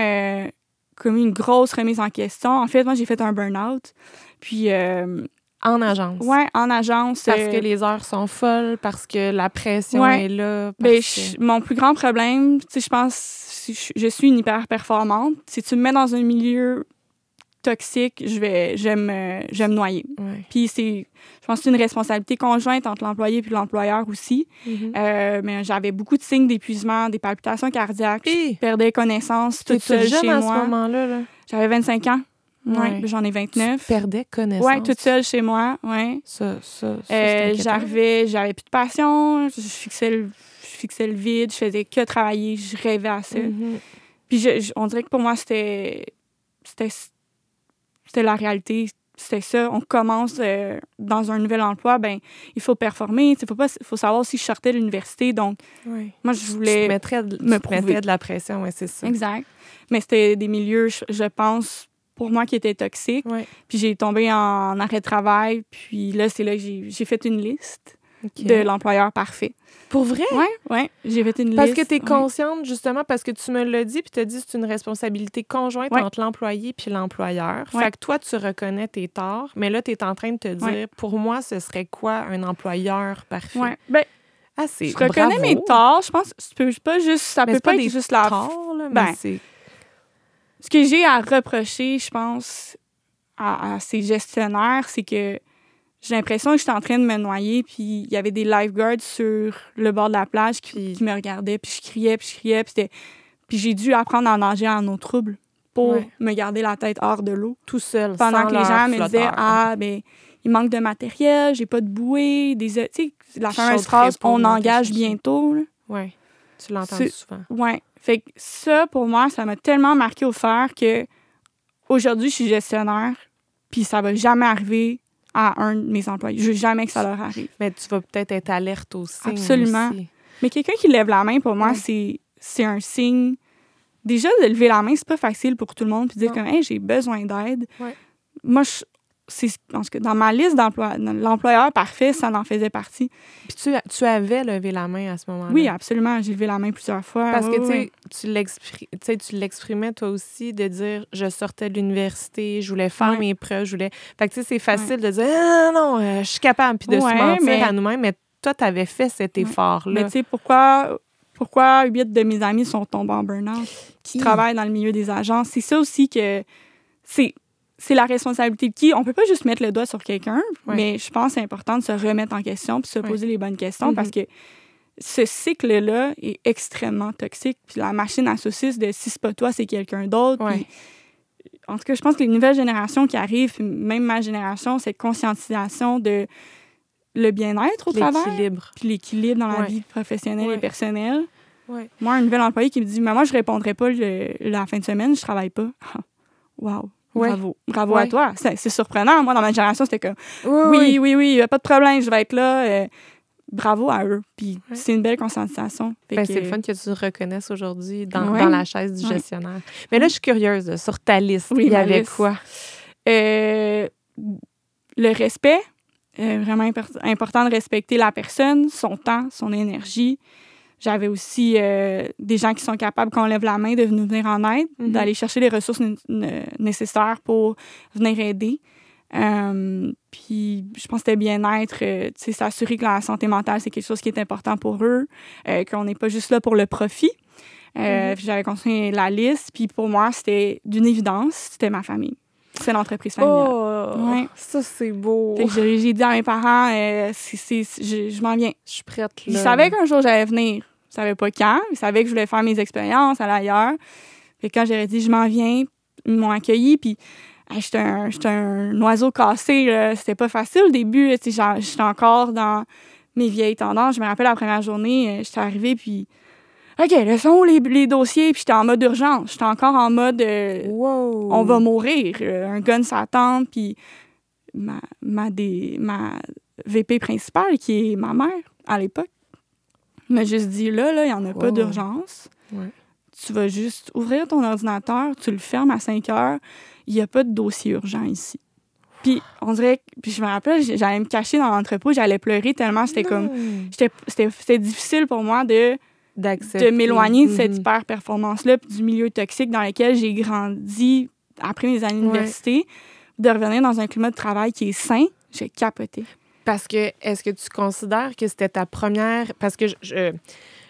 commis une grosse remise en question. En fait, moi, j'ai fait un burn-out. Puis, euh, En agence. ouais, en agence. Parce euh, que les heures sont folles, parce que la pression Ouais. est là. ben, que- mon plus grand problème, tu sais, je pense, je suis une hyper performante. Si tu me mets dans un milieu toxique, je vais, je vais me, je vais me noyer. Ouais. Puis c'est, je pense que c'est une responsabilité conjointe entre l'employé et l'employeur aussi. Mhm. Euh, mais j'avais beaucoup de signes d'épuisement, des palpitations cardiaques. Je Puis, perdais connaissance toute seule jeune chez à ce moi. moment-là. Là. J'avais 25 ans. Ouais, Ouais. puis j'en ai 29. Tu perdais connaissance. Ouais, toute seule chez moi. Ouais. Ça, ça, ça, Euh, j'arrivais, j'avais plus de passion. Je fixais, le, je fixais le vide. Je faisais que travailler. Je rêvais à ça. Mhm. Puis je- je- on dirait que pour moi, c'était, c'était, c'était la réalité. c'était ça. On commence euh, dans un nouvel emploi, ben il faut performer. Il faut, pas, faut savoir si je sortais de l'université. Donc, Oui. moi, je Tu voulais... mettrais de, me tu mettais de la pression, ouais, c'est ça. Exact. Mais c'était des milieux, je, je pense, pour moi, qui étaient toxiques. Ouais. Puis j'ai tombé en arrêt de travail. Puis là, c'est là que j'ai fait une liste De l'employeur parfait. Pour vrai? Oui, oui. J'ai fait une Parce liste. que tu es ouais. consciente, justement, parce que tu me l'as dit, puis tu as dit que c'est une responsabilité conjointe Ouais. entre l'employé puis l'employeur. Ouais. Fait que toi, tu reconnais tes torts, mais là, tu es en train de te dire, pour moi, ce serait quoi un employeur parfait? Ouais. Ben, Ah, je reconnais mes torts. Je pense que c'est pas juste, ça Mais peut pas pas être juste la torts, là, Ben, mais ce que j'ai à reprocher, je pense, à, à ces gestionnaires, c'est que j'ai l'impression que j'étais en train de me noyer, puis il y avait des lifeguards sur le bord de la plage qui, me regardaient, puis je criais, puis je criais, puis, j'ai dû apprendre à nager en eau trouble pour Ouais. me garder la tête hors de l'eau. Tout seul, Pendant sans que les gens me disaient. Ah, ben, il manque de matériel, j'ai pas de bouée, des. Tu sais, la fameuse phrase On engage bientôt. Ouais, tu l'entends souvent. Ouais. Fait que ça, pour moi, ça m'a tellement marqué au fer que aujourd'hui, je suis gestionnaire, puis ça va jamais arriver à un de mes employés. Je veux jamais que ça leur arrive. Mais tu vas peut-être être alerte aussi. Absolument. Mais quelqu'un qui lève la main, pour moi, Ouais. c'est c'est un signe. Déjà, de lever la main, c'est pas facile pour tout le monde, puis dire Non. comme, hey, j'ai besoin d'aide. Ouais. Moi, je, en tout cas, dans ma liste d'emplois, l'employeur parfait, ça en faisait partie. Puis tu, tu avais levé la main à ce moment-là. Oui, absolument. J'ai levé la main plusieurs fois. Parce que sais, tu tu l'exprimais toi aussi de dire je sortais de l'université, je voulais faire mes preuves, je voulais. Fait que tu sais, c'est facile de dire ah, non, euh, je suis capable puis de se mentir mais- à nous-mêmes, mais toi, tu avais fait cet effort-là. Mais tu sais, pourquoi, pourquoi huit de mes amis sont tombés en burn-out, qui? travaillent dans le milieu des agences? C'est ça aussi que c'est, c'est la responsabilité de qui? On peut pas juste mettre le doigt sur quelqu'un, Ouais. mais je pense que c'est important de se remettre en question puis se Ouais. poser les bonnes questions Mhm. parce que ce cycle-là est extrêmement toxique. Puis la machine à saucisses de si c'est pas toi, c'est quelqu'un d'autre. Ouais. En tout cas, je pense que les nouvelles générations qui arrivent, même ma génération, cette conscientisation de le bien-être au travail L'équilibre. puis l'équilibre dans la vie professionnelle et personnelle. Moi, un nouvel employé qui me dit Mais moi, je répondrai pas le- la fin de semaine, je travaille pas. Wow. Ouais. Bravo. Bravo Ouais. à toi. C'est c'est surprenant. Moi, dans ma génération, c'était comme Oui, Oui, oui, pas de problème, je vais être là. Euh, bravo à eux. Puis Ouais. c'est une belle conscientisation. Ben, que- c'est le fun que tu reconnaisses aujourd'hui dans, Ouais. dans la chaise du Ouais. gestionnaire. Mais là, je suis curieuse. Sur ta liste, Oui, il y avait liste. quoi? Euh, le respect, euh, vraiment impor- important de respecter la personne, son temps, son énergie. J'avais aussi euh, des gens qui sont capables, quand on lève la main, de nous venir en aide, Mhm. d'aller chercher les ressources né- né- nécessaires pour venir aider. Euh, puis, je pense que c'était bien-être, euh, tu sais, s'assurer que la santé mentale, c'est quelque chose qui est important pour eux, euh, qu'on n'est pas juste là pour le profit. Puis J'avais continué la liste, puis pour moi, c'était d'une évidence, c'était ma famille. C'est l'entreprise familiale. Oh, Ouais. ça, c'est beau. J'ai dit à mes parents, euh, je, je m'en viens. Je suis prête. Ils là. savaient qu'un jour j'allais venir. Ils savaient pas quand. Ils savaient que je voulais faire mes expériences, aller ailleurs. Fait que quand j'aurais dit je m'en viens, ils m'ont accueilli. Puis j'étais un, un oiseau cassé. C'était pas facile au début. J'étais encore dans mes vieilles tendances. Je me rappelle la première journée, euh, j'étais arrivée, puis OK, là, sont où les, les dossiers? Puis j'étais en mode urgence. J'étais encore en mode euh, Wow. on va mourir. Euh, Un gun s'attend, puis ma, ma, des, ma VP principale, qui est ma mère à l'époque, m'a juste dit là, là, il n'y en a pas d'urgence. Ouais. Tu vas juste ouvrir ton ordinateur, tu le fermes à 5 heures, il n'y a pas de dossier urgent ici. Puis on dirait que, puis je me rappelle, j'allais me cacher dans l'entrepôt, j'allais pleurer tellement c'était comme, c'était difficile pour moi de de m'éloigner de cette Mhm. hyper performance-là, puis du milieu toxique dans lequel j'ai grandi après mes années Ouais. d'université, de revenir dans un climat de travail qui est sain, j'ai capoté. Parce que, est-ce que tu considères que c'était ta première. Parce que je, je,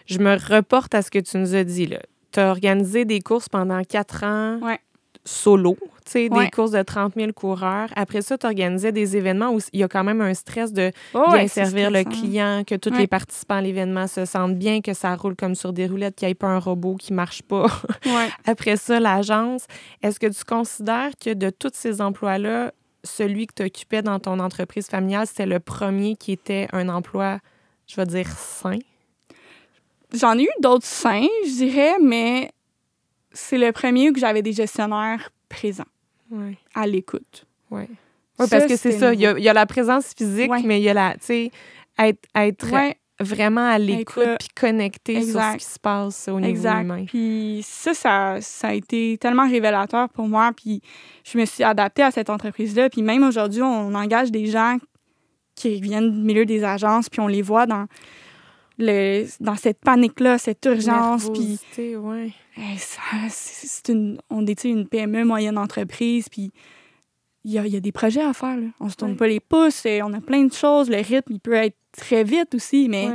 je me reporte à ce que tu nous as dit, là. Tu as organisé des courses pendant quatre ans Ouais. solo, tu sais, des courses de 30 000 coureurs. Après ça, tu organisais des événements où il y a quand même un stress de Oh, bien ouais, servir le client, que tous les participants à l'événement se sentent bien, que ça roule comme sur des roulettes, qu'il n'y ait pas un robot qui marche pas. Après ça, l'agence, est-ce que tu considères que de tous ces emplois-là, celui que tu occupais dans ton entreprise familiale, c'était le premier qui était un emploi, je vais dire, sain? J'en ai eu d'autres sains, je dirais, mais c'est le premier où j'avais des gestionnaires présents, à l'écoute. oui. Oui, parce que c'est ça. Il y, a, il y a la présence physique, Ouais. mais il y a la, tu sais, être, être Ouais, vraiment à l'écoute puis connecté sur ce Exact. qui se passe au niveau exact. humain. Puis ça, ça, ça a été tellement révélateur pour moi. Puis je me suis adaptée à cette entreprise-là. Puis même aujourd'hui, on engage des gens qui viennent du milieu des agences, puis on les voit dans, le, dans cette panique-là, cette urgence. Puis ouais. Eh, c'est une, on est une PME, moyenne entreprise, puis il y a, il y a des projets à faire. là. On se tourne Ouais. pas les pouces, et on a plein de choses. Le rythme, il peut être très vite aussi, mais.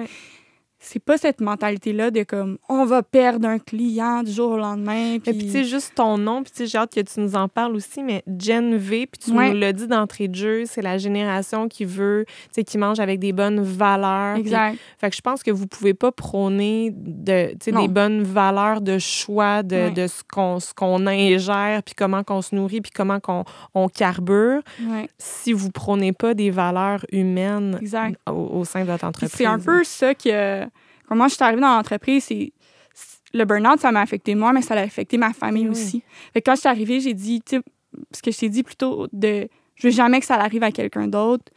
C'est pas cette mentalité-là de comme on va perdre un client du jour au lendemain. Et Puis, tu sais, juste ton nom, puis tu sais, j'ai hâte que tu nous en parles aussi, mais Gen V, puis tu Ouais. nous l'as dit d'entrée de jeu, c'est la génération qui veut, tu sais, qui mange avec des bonnes valeurs. exact. fait que je pense que vous pouvez pas prôner de, des bonnes valeurs de choix, de, Ouais. de ce qu'on ce qu'on ingère, puis comment qu'on se nourrit, puis comment qu'on on carbure, Ouais, si vous prônez pas des valeurs humaines exact. au, au sein de votre entreprise. c'est un peu ça que. Quand moi, je suis arrivée dans l'entreprise, c'est. Le burn-out, ça m'a affecté moi, mais ça a affecté ma famille Oui. aussi. Fait que quand je suis arrivée, j'ai dit, tu sais, ce que je t'ai dit plutôt, de je veux jamais que ça arrive à quelqu'un d'autre.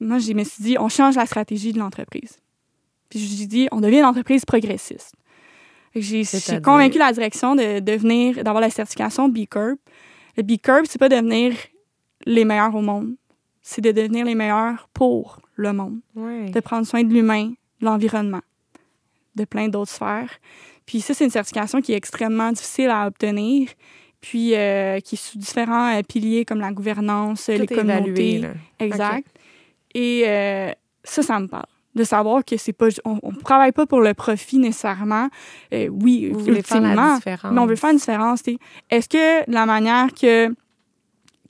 Moi, je me suis dit, on change la stratégie de l'entreprise. Puis j'ai dit, on devient une entreprise progressiste. J'ai convaincu la direction de devenir, d'avoir la certification B Corp. Le B Corp, c'est pas devenir les meilleurs au monde, c'est de devenir les meilleurs pour le monde de prendre soin de l'humain, de l'environnement, de plein d'autres sphères. Puis ça, c'est une certification qui est extrêmement difficile à obtenir, puis euh, qui est sous différents euh, piliers comme la gouvernance, Tout les communautés. évalué. Exact. Et euh, ça, ça me parle. De savoir que c'est pas, on, on travaille pas pour le profit nécessairement. Oui, Vous voulez faire la ultimement, différence. mais on veut faire une différence. Est-ce que la manière que,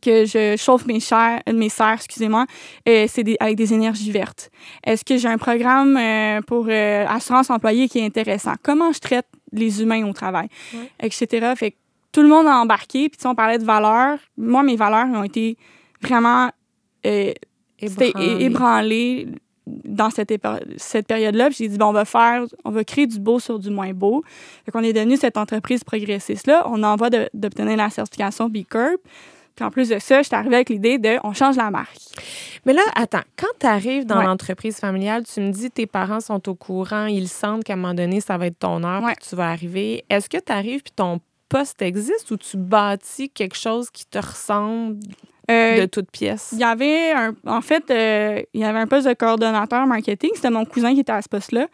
que je chauffe mes, chairs, euh, mes serres, excusez-moi, euh, c'est des- avec des énergies vertes? Est-ce que j'ai un programme euh, pour euh, assurance employée qui est intéressant? Comment je traite les humains au travail? Ouais. Etc. Fait que tout le monde a embarqué. Puis on parlait de valeurs. Moi, mes valeurs ont été vraiment euh, c'était Ébranlé. é- ébranlé dans cette, période-là. J'ai dit, bon, on va faire, on va créer du beau sur du moins beau. Fait qu'on est devenu cette entreprise progressiste-là. On en va de- d'obtenir la certification B Corp. Puis en plus de ça, je suis arrivée avec l'idée de, on change la marque. Mais là, attends, quand tu arrives dans Ouais. l'entreprise familiale, tu me dis tes parents sont au courant, ils sentent qu'à un moment donné, ça va être ton heure, Ouais. puis tu vas arriver. Est-ce que tu arrives puis ton poste existe ou tu bâtis quelque chose qui te ressemble Euh, de toutes pièces? Il y avait un, en fait, euh, il y avait un poste de coordonnateur marketing. C'était mon cousin qui était à ce poste-là.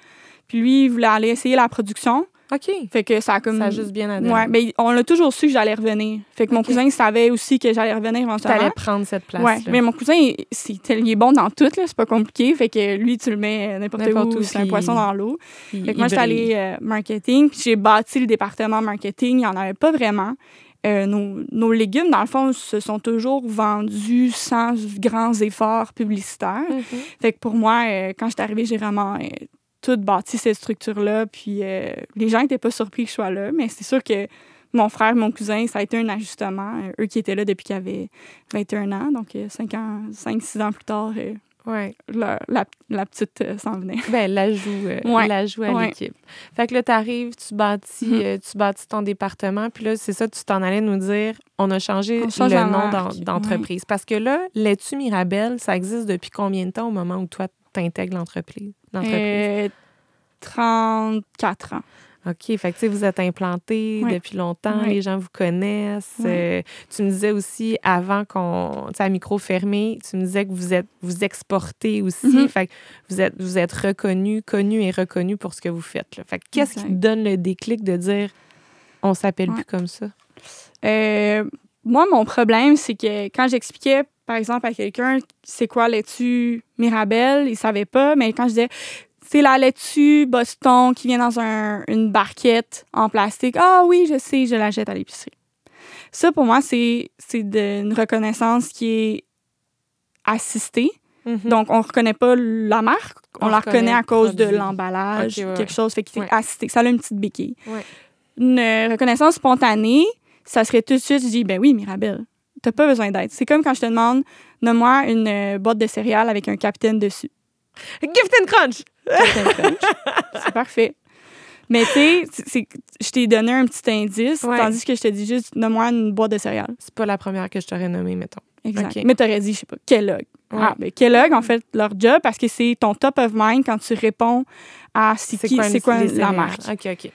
Puis lui, il voulait aller essayer la production. OK. Fait que ça a comme. Ça a juste bien adhéré. Ouais, mais on a toujours su que j'allais revenir. Fait que mon cousin savait aussi que j'allais revenir Tu éventuellement. allais prendre cette place-là. Ouais, mais mon cousin, il, est bon dans tout, là, c'est pas compliqué. Fait que lui, tu le mets n'importe, où, où, c'est un poisson dans l'eau. Fait que moi, j'étais allée euh, marketing, puis j'ai bâti le département marketing. Il n'y en avait pas vraiment. Euh, nos, nos légumes, dans le fond, se sont toujours vendus sans grands efforts publicitaires. Mhm. Fait que pour moi, euh, quand je suis arrivée, j'ai vraiment euh, tout bâti cette structure-là. Puis euh, les gens n'étaient pas surpris que je sois là, mais c'est sûr que mon frère, mon cousin, ça a été un ajustement. Euh, eux qui étaient là depuis qu'ils avaient 21 ans, donc 5 ans, 5-6 ans plus tard, euh, Ouais. la, la- la petite euh, s'en venait. Ben, l'ajout, euh, Ouais. à Ouais. l'équipe. Fait que là, tu arrives, tu bâtis, Mhm. euh, tu bâtis ton département, puis là, c'est ça, tu t'en allais nous dire, on a changé On change le nom d'entreprise. Parce que là, laitue Mirabelle, ça existe depuis combien de temps au moment où toi, t'intègres l'entreprise? Euh, 34 ans. OK, fait que vous êtes implanté depuis longtemps, les gens vous connaissent. Euh, tu me disais aussi, avant qu'on, tu sais, à micro fermé, tu me disais que vous êtes, vous exportez aussi. Mhm. Fait que vous êtes, vous êtes reconnu, connu et reconnu pour ce que vous faites. Là. Fait que qu'est-ce qui te donne le déclic de dire, on s'appelle plus comme ça? Euh, moi, mon problème, c'est que quand j'expliquais, par exemple, à quelqu'un c'est quoi laitue Mirabelle, il savait pas, mais quand je disais c'est la laitue Boston qui vient dans un- une barquette en plastique, ah oui, je sais, je la jette à l'épicerie. Ça, pour moi, c'est une reconnaissance qui est assistée. Mhm. Donc, on reconnaît pas la marque, on, On la reconnaît à cause de l'emballage, ouais, quelque ouais. chose, fait que Ouais. assisté. Ça a une petite béquille. Une reconnaissance spontanée, ça serait tout de suite, je dis, ben oui, Mirabelle, t'as pas besoin d'aide. C'est comme quand je te demande, nomme-moi une euh, boîte de céréales avec un capitaine dessus. Gift and Crunch! Captain Crunch. c'est parfait. Mais tu sais, je t'ai donné un petit indice, Ouais. tandis que je te dis juste, nomme-moi une boîte de céréales. C'est pas la première que je t'aurais nommée, mettons. exact. Mais t'aurais dit, je sais pas, Kellogg. Ouais. Ah, ben Kellogg, en fait, leur job, parce que c'est ton top of mind quand tu réponds à c'est qui, c'est quoi les la marque. OK, OK.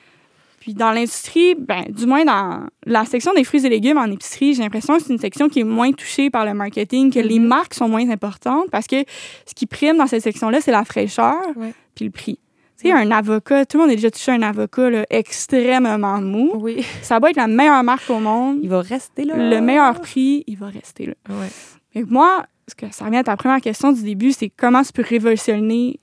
Puis dans l'industrie, ben, du moins dans la section des fruits et légumes en épicerie, j'ai l'impression que c'est une section qui est moins touchée par le marketing, que les Mhm. marques sont moins importantes parce que ce qui prime dans cette section-là, c'est la fraîcheur Ouais. puis le prix. Tu sais, un avocat, tout le monde a déjà touché un avocat là, extrêmement mou. Oui. Ça va être la meilleure marque au monde. Il va rester là. Le meilleur prix, il va rester là. Ouais. Mais moi, ce que ça revient à ta première question du début, c'est comment tu peux révolutionner.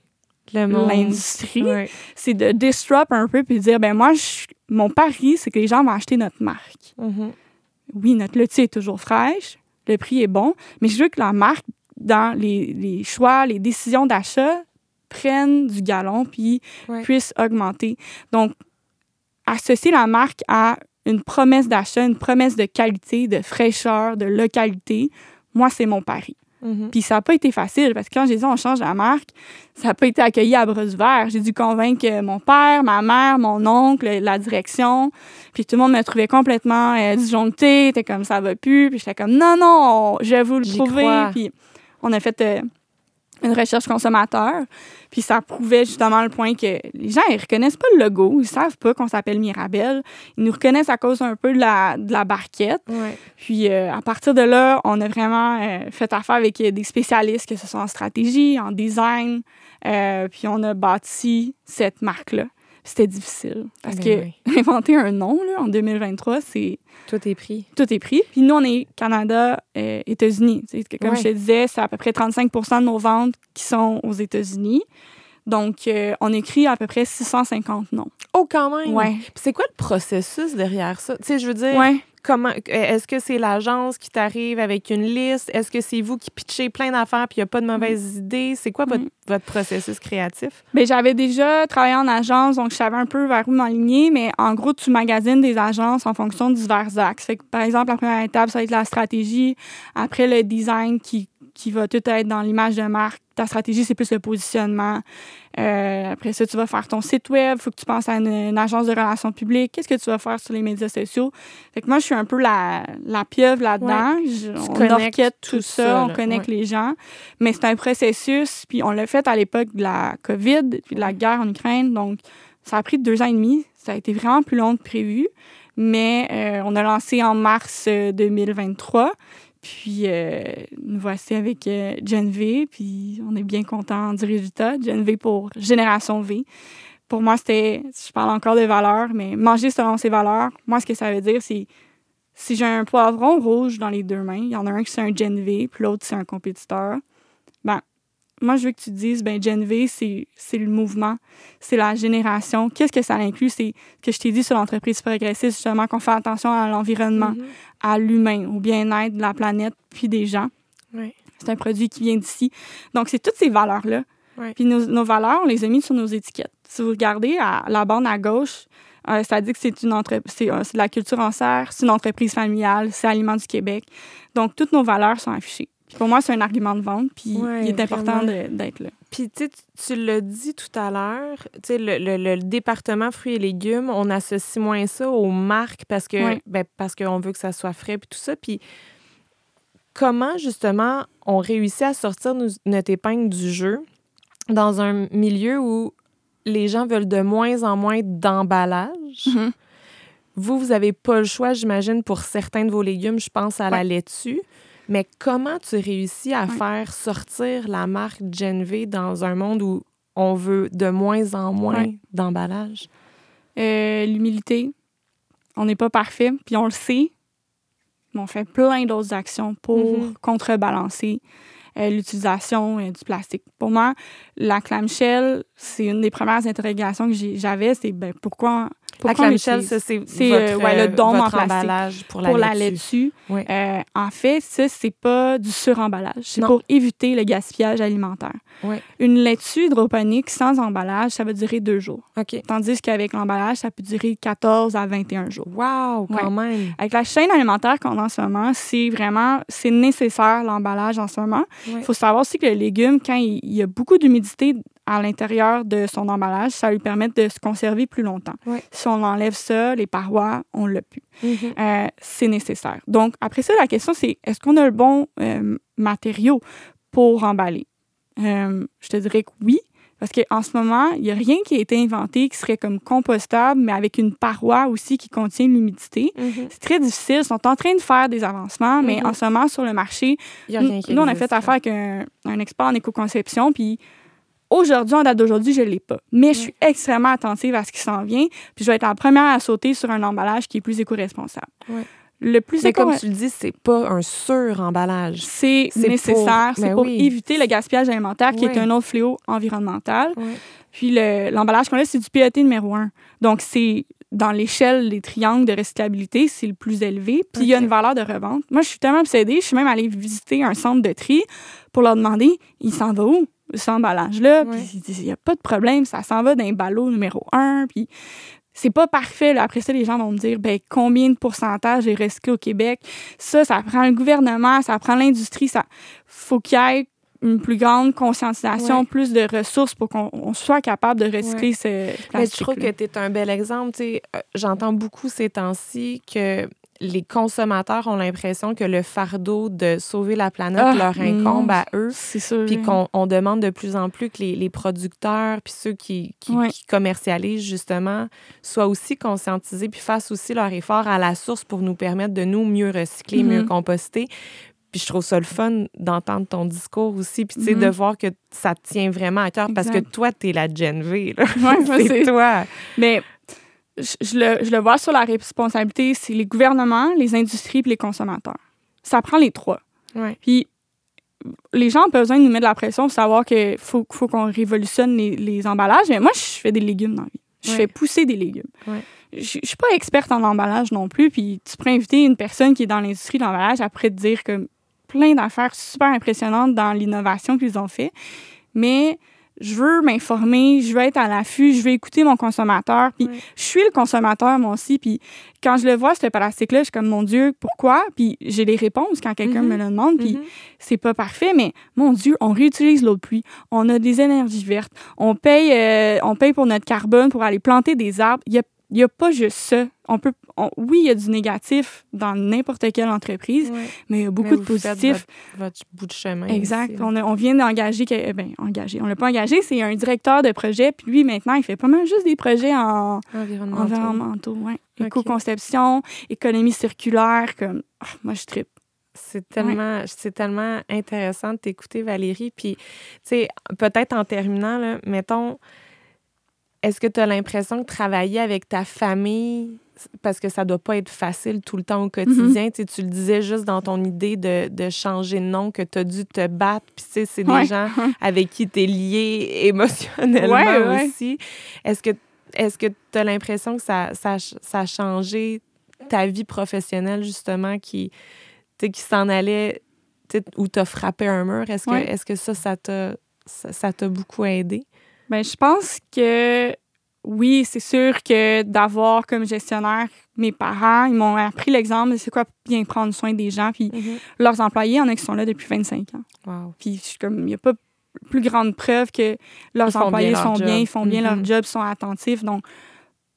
L'industrie. Ouais. C'est de disrupt un peu puis de dire, ben moi, je- mon pari, c'est que les gens vont acheter notre marque. Mhm. oui, notre laitier est toujours fraîche, le prix est bon, mais je veux que la marque, dans les, les choix, les décisions d'achat, prenne du galon puis Ouais. puisse augmenter. Donc, associer la marque à une promesse d'achat, une promesse de qualité, de fraîcheur, de localité, moi, c'est mon pari. Mhm. Puis ça n'a pas été facile parce que quand j'ai dit on change la marque, ça n'a pas été accueilli à bras ouverts. J'ai dû convaincre mon père, ma mère, mon oncle, la direction. Puis tout le monde me trouvait complètement euh, disjonctée. T'es comme ça va plus. Puis j'étais comme non, non, je vais vous le crois. Puis on a fait euh, une recherche consommateur. Puis ça prouvait justement le point que les gens, ils reconnaissent pas le logo. Ils savent pas qu'on s'appelle Mirabelle. Ils nous reconnaissent à cause un peu de la, de la barquette. Ouais. Puis euh, à partir de là, on a vraiment euh, fait affaire avec euh, des spécialistes, que ce soit en stratégie, en design. euh, puis on a bâti cette marque-là. C'était difficile parce Ben que inventer un nom là, en 2023, c'est Tout est pris. tout est pris. Puis nous, on est Canada, euh, États-Unis. Comme Ouais. je te disais, c'est à peu près 35% de nos ventes qui sont aux États-Unis. Donc, euh, on écrit à peu près 650 noms. Oh, quand même. Ouais. Puis c'est quoi le processus derrière ça? Tu sais, je veux dire, Ouais. Comment est-ce que c'est l'agence qui t'arrive avec une liste? Est-ce que c'est vous qui pitchez plein d'affaires puis il n'y a pas de mauvaises idées? C'est quoi votre, Mm. votre processus créatif? Ben, j'avais déjà travaillé en agence, donc je savais un peu vers où m'aligner, mais en gros, tu magasines des agences en fonction de divers axes. Fait que, par exemple, la première étape, ça va être la stratégie. Après, le design qui, qui va tout être dans l'image de marque. Ta stratégie, c'est plus le positionnement. Euh, après ça, tu vas faire ton site web. Il faut que tu penses à une, une agence de relations publiques. Qu'est-ce que tu vas faire sur les médias sociaux? Fait que moi, je suis un peu la, la pieuvre là-dedans. On orchestre tout tout ça, ça, on connecte Ouais. les gens. Mais c'est un processus, puis on l'a fait à l'époque de la COVID, puis de la guerre en Ukraine. Donc, ça a pris deux ans et demi. Ça a été vraiment plus long que prévu. Mais euh, on a lancé en mars euh, 2023. Puis euh, nous voici avec euh, Gen V. Puis on est bien content du résultat. Gen V pour Génération V. Pour moi, c'était, je parle encore de valeurs, mais manger selon ses valeurs, moi, ce que ça veut dire, c'est si j'ai un poivron rouge dans les deux mains, il y en a un qui c'est un Gen V, puis l'autre c'est un compétiteur. Ben, moi, je veux que tu te dises, ben, Gen V, c'est le mouvement, c'est la génération. Qu'est-ce que ça inclut? C'est ce que je t'ai dit sur l'entreprise progressiste, justement, qu'on fait attention à l'environnement, Mhm. à l'humain, au bien-être de la planète, puis des gens. C'est un produit qui vient d'ici. Donc, c'est toutes ces valeurs-là. Ouais. Puis nos, nos valeurs, on les a mis sur nos étiquettes. Si vous regardez à la bande à gauche, euh, ça dit que c'est une c'est euh, de la culture en serre, c'est une entreprise familiale, c'est Aliments du Québec. Donc, toutes nos valeurs sont affichées. Pour moi, c'est un argument de vente, puis Ouais, il est important d'être là. Puis, tu tu- l'as dit tout à l'heure, tu sais, le, le- le département fruits et légumes, on associe moins ça aux marques parce que Ouais. ben, parce qu'on veut que ça soit frais puis tout ça. Puis, comment, justement, on réussit à sortir nous- notre épingle du jeu dans un milieu où les gens veulent de moins en moins d'emballage? Mhm. Vous, vous n'avez pas le choix, j'imagine, pour certains de vos légumes, je pense à la laitue. Mais comment tu réussis à faire sortir la marque Gen V dans un monde où on veut de moins en moins d'emballage? Euh, L'humilité, on n'est pas parfait, puis on le sait, mais on fait plein d'autres actions pour Mhm. contrebalancer euh, l'utilisation euh, du plastique. Pour moi, la clamshell, c'est une des premières interrogations que j'avais, c'est ben, pourquoi, La clamshell, l'utilise? ça, c'est euh, ouais, le dôme en plastique pour la pour la laitue. Euh, en fait, ça, c'est pas du suremballage. C'est pour éviter le gaspillage alimentaire. Une laitue hydroponique sans emballage, ça va durer deux jours. Tandis qu'avec l'emballage, ça peut durer 14 à 21 jours. Wow, quand même. Avec la chaîne alimentaire qu'on a en ce moment, c'est vraiment, c'est nécessaire l'emballage en ce moment. Il faut savoir aussi que le légume, quand il, il y a beaucoup d'humidité à l'intérieur de son emballage, ça lui permet de se conserver plus longtemps. Ouais. Si on enlève ça, les parois, on l'a plus. Mhm. Euh, c'est nécessaire. Donc, après ça, la question, c'est est-ce qu'on a le bon euh, matériau pour emballer? Euh, je te dirais que oui, parce qu'en ce moment, il n'y a rien qui a été inventé qui serait comme compostable, mais avec une paroi aussi qui contient l'humidité. Mhm. C'est très difficile. Ils sont en train de faire des avancements, mais Mhm. en ce moment, sur le marché, Il y a rien qui nous, on a fait affaire avec un, un expert en éco-conception, puis aujourd'hui, en date d'aujourd'hui, je ne l'ai pas. Mais je suis extrêmement attentive à ce qui s'en vient, puis je vais être la première à sauter sur un emballage qui est plus éco-responsable. Ouais. Le plus Mais comme tu le dis, c'est pas un sur-emballage. c'est nécessaire, pour- c'est ben pour oui. éviter le gaspillage alimentaire, qui est un autre fléau environnemental. Puis le- l'emballage qu'on a, c'est du PET numéro un. Donc, c'est dans l'échelle des triangles de recyclabilité, c'est le plus élevé. Puis il y a une valeur de revente. Moi, je suis tellement obsédée, je suis même allée visiter un centre de tri pour leur demander il s'en va où, cet emballage-là? Ouais. Puis ils disent il n'y a pas de problème, ça s'en va d'un ballot numéro un. Puis c'est pas parfait. là. Après ça, les gens vont me dire ben, combien de pourcentage est recyclé au Québec? Ça, ça prend le gouvernement, ça prend l'industrie. Ça faut qu'il y ait une plus grande conscientisation, Ouais. plus de ressources pour qu'on on soit capable de recycler ce Mais plastique. je trouve que tu es un bel exemple. tu sais. Euh, J'entends beaucoup ces temps-ci que les consommateurs ont l'impression que le fardeau de sauver la planète Ah, leur incombe non. à eux. c'est sûr. Puis qu'on on demande de plus en plus que les, les producteurs puis ceux qui, qui, Ouais. qui commercialisent justement soient aussi conscientisés puis fassent aussi leur effort à la source pour nous permettre de nous mieux recycler, mieux Mhm. composter. Puis je trouve ça le fun d'entendre ton discours aussi, puis tu sais, de voir que ça te tient vraiment à cœur parce que toi, t'es la Gen V. Là. Ouais, c'est- toi. Mais je, le, je le vois sur la responsabilité, c'est les gouvernements, les industries et les consommateurs. Ça prend les trois. Ouais. Puis les gens ont besoin de nous mettre de la pression pour savoir qu'il faut, faut qu'on révolutionne les, les emballages. Mais moi, je fais des légumes dans la vie. Je Ouais. fais pousser des légumes. Ouais. Je, je suis pas experte en emballage non plus. Puis tu pourrais inviter une personne qui est dans l'industrie de l'emballage après te dire que plein d'affaires super impressionnantes dans l'innovation qu'ils ont fait. Mais je veux m'informer, je veux être à l'affût, je veux écouter mon consommateur. Puis je suis le consommateur, moi aussi. Puis quand je le vois, ce plastique-là, je suis comme, mon Dieu, pourquoi? Puis j'ai les réponses quand quelqu'un Mhm. me le demande. Puis Mhm. c'est pas parfait, mais mon Dieu, on réutilise l'eau de pluie. On a des énergies vertes. On paye, euh, on paye pour notre carbone pour aller planter des arbres. Il y a, il y a pas juste ça. On peut, on- oui, il y a du négatif dans n'importe quelle entreprise, mais il y a beaucoup Mais de positifs. Votre, votre bout de chemin. Exact. On, a- on vient d'engager, euh, ben, engagé. On l'a pas engagé, c'est un directeur de projet. Puis lui, maintenant, il fait pas mal juste des projets en Environnementaux. environnementaux. Ouais. Ok. Éco-conception, économie circulaire. Comme, ah, moi, je tripe. C'est tellement, c'est tellement intéressant de t'écouter, Valérie. Puis, tu sais, peut-être en terminant, là, mettons, est-ce que tu as l'impression que travailler avec ta famille, parce que ça doit pas être facile tout le temps au quotidien, tu sais, tu le disais juste dans ton idée de, de changer de nom, que tu as dû te battre, puis tu sais, c'est des gens avec qui tu es lié émotionnellement Ouais, aussi. Est-ce que est-ce que tu as l'impression que ça, ça, ça a changé ta vie professionnelle, justement, qui, qui s'en allait, tu sais, où tu as frappé un mur? Est-ce que, Ouais. est-ce que ça, ça t'a ça, ça t'a beaucoup aidé? Ben, je pense que oui, c'est sûr que d'avoir comme gestionnaire mes parents, ils m'ont appris l'exemple de c'est quoi bien prendre soin des gens. Puis leurs employés, il y en a qui sont là depuis 25 ans. Wow. Puis je suis comme, il n'y a pas plus grande preuve que leurs employés bien leur sont bien, ils font bien leur Mhm. job, ils sont attentifs. Donc,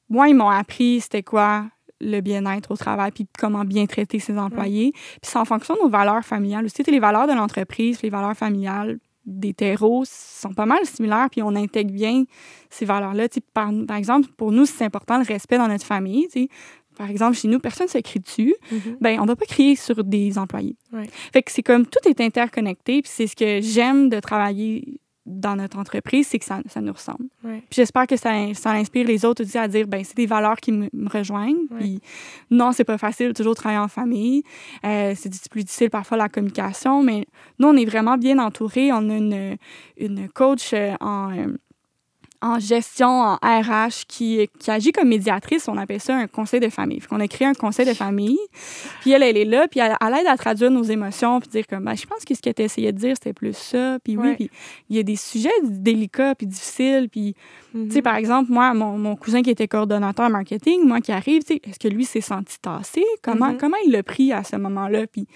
moi, ils m'ont appris c'était quoi le bien-être au travail, puis comment bien traiter ses employés. Puis c'est en fonction de nos valeurs familiales aussi. Les valeurs de l'entreprise, les valeurs familiales des terreaux sont pas mal similaires, puis on intègre bien ces valeurs-là. Par, par exemple, pour nous, c'est important le respect dans notre famille. tu sais. Par exemple, chez nous, personne ne se crie dessus. Mhm. Ben, on ne va pas crier sur des employés. Ouais. Fait que c'est comme tout est interconnecté, puis c'est ce que j'aime de travailler dans notre entreprise, c'est que ça, ça nous ressemble. Ouais. J'espère que ça, ça inspire les autres aussi à dire, ben c'est des valeurs qui me, me rejoignent. Ouais. Puis non, c'est pas facile toujours travailler en famille. Euh, c'est plus difficile parfois la communication, mais nous, on est vraiment bien entourés. On a une, une coach euh, en, euh, en gestion, en RH, qui, qui agit comme médiatrice. On appelle ça un conseil de famille. Fait qu'on a créé un conseil de famille. Puis elle, elle est là, puis elle, elle aide à traduire nos émotions, puis dire comme, ben, je pense que ce qu'elle essayé de dire, c'était plus ça. Puis oui, Ouais. puis il y a des sujets délicats, puis difficiles, puis Mhm. tu sais, par exemple, moi, mon, mon cousin qui était coordonnateur marketing, moi qui arrive, tu sais, est-ce que lui s'est senti tassé? Comment, Mhm. comment il l'a pris à ce moment-là? Puis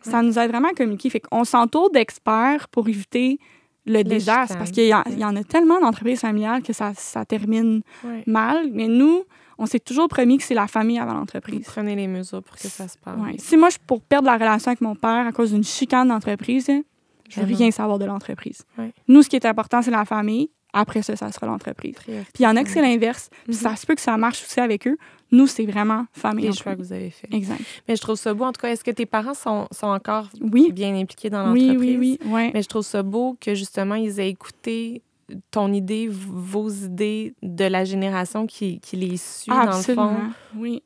ça nous aide vraiment à communiquer. Fait qu'on s'entoure d'experts pour éviter le désastre. Parce qu'il y, en- il y en a tellement d'entreprises familiales que ça, ça termine mal. Mais nous, on s'est toujours promis que c'est la famille avant l'entreprise. prenez les mesures pour que ça se passe. Ouais. Si moi, je pour perdre la relation avec mon père à cause d'une chicane d'entreprise, hein, je veux non. rien savoir de l'entreprise. Nous, ce qui est important, c'est la famille. Après ça, ça sera l'entreprise. Puis il y en a que c'est l'inverse. Puis Mhm. ça se peut que ça marche aussi avec eux. Nous, c'est vraiment famille. les choix que vous avez faits. Exact. Mais je trouve ça beau. En tout cas, est-ce que tes parents sont, sont encore Oui. bien impliqués dans Oui, l'entreprise? oui, oui. Ouais. Mais je trouve ça beau que justement, ils aient écouté ton idée, vos idées de la génération qui, qui les suit, dans le fond. Absolument. Oui.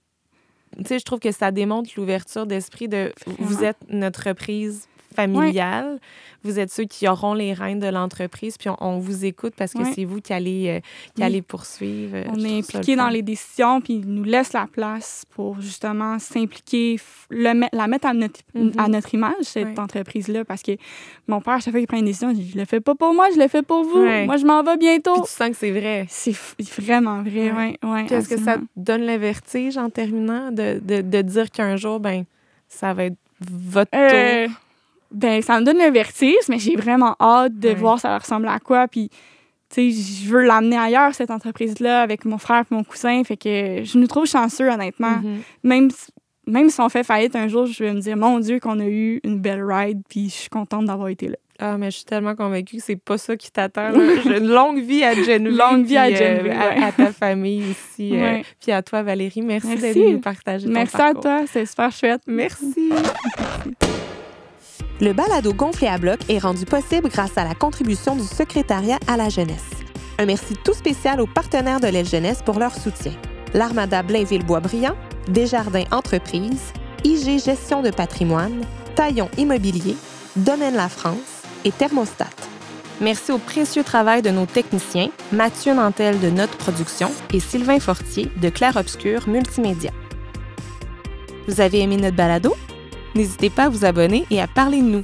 Tu sais, je trouve que ça démontre l'ouverture d'esprit de vous êtes notre reprise familiale, vous êtes ceux qui auront les rênes de l'entreprise, puis on, on vous écoute parce que Ouais. c'est vous qui allez, euh, qui Oui. allez poursuivre. On Je est impliqué le dans les décisions, puis ils nous laisse la place pour justement s'impliquer, la mettre à notre, Mhm. à notre image, cette Ouais. entreprise-là. Parce que mon père, chaque fois qu'il prend une décision, il dit Je le fais pas pour moi, je le fais pour vous. Moi, je m'en vais Puis bientôt. tu sens que c'est vrai. C'est vraiment vrai, oui. Ouais, Puis est-ce que ça te donne le vertige en terminant de, de, de dire qu'un jour, ben ça va être votre tour? Ben, ça me donne le vertige, mais j'ai vraiment hâte de Ouais. voir ça ressemble à quoi. Puis, tu sais, je veux l'amener ailleurs, cette entreprise-là, avec mon frère et mon cousin. Fait que je nous trouve chanceux, honnêtement. Mhm. Même, si- même si on fait faillite un jour, je vais me dire, mon Dieu, qu'on a eu une belle ride, puis je suis contente d'avoir été là. Ah, mais je suis tellement convaincue que c'est pas ça qui t'attend. Une longue vie à Geneviève. Longue vie à euh, à, à ta famille aussi. euh, Ouais. puis à toi, Valérie. Merci, Merci. d'être venue partager ton Merci à toi, c'est super chouette. Merci. Le balado gonflé à bloc est rendu possible grâce à la contribution du secrétariat à la jeunesse. Un merci tout spécial aux partenaires de l'aile jeunesse pour leur soutien. L'Armada Blainville-Boisbriand, Desjardins Entreprises, IG Gestion de patrimoine, Taillon Immobilier, Domaine La France et Thermostat. Merci au précieux travail de nos techniciens, Mathieu Nantel de Notre Production et Sylvain Fortier de Clair Obscur Multimédia. Vous avez aimé notre balado? N'hésitez pas à vous abonner et à parler de nous.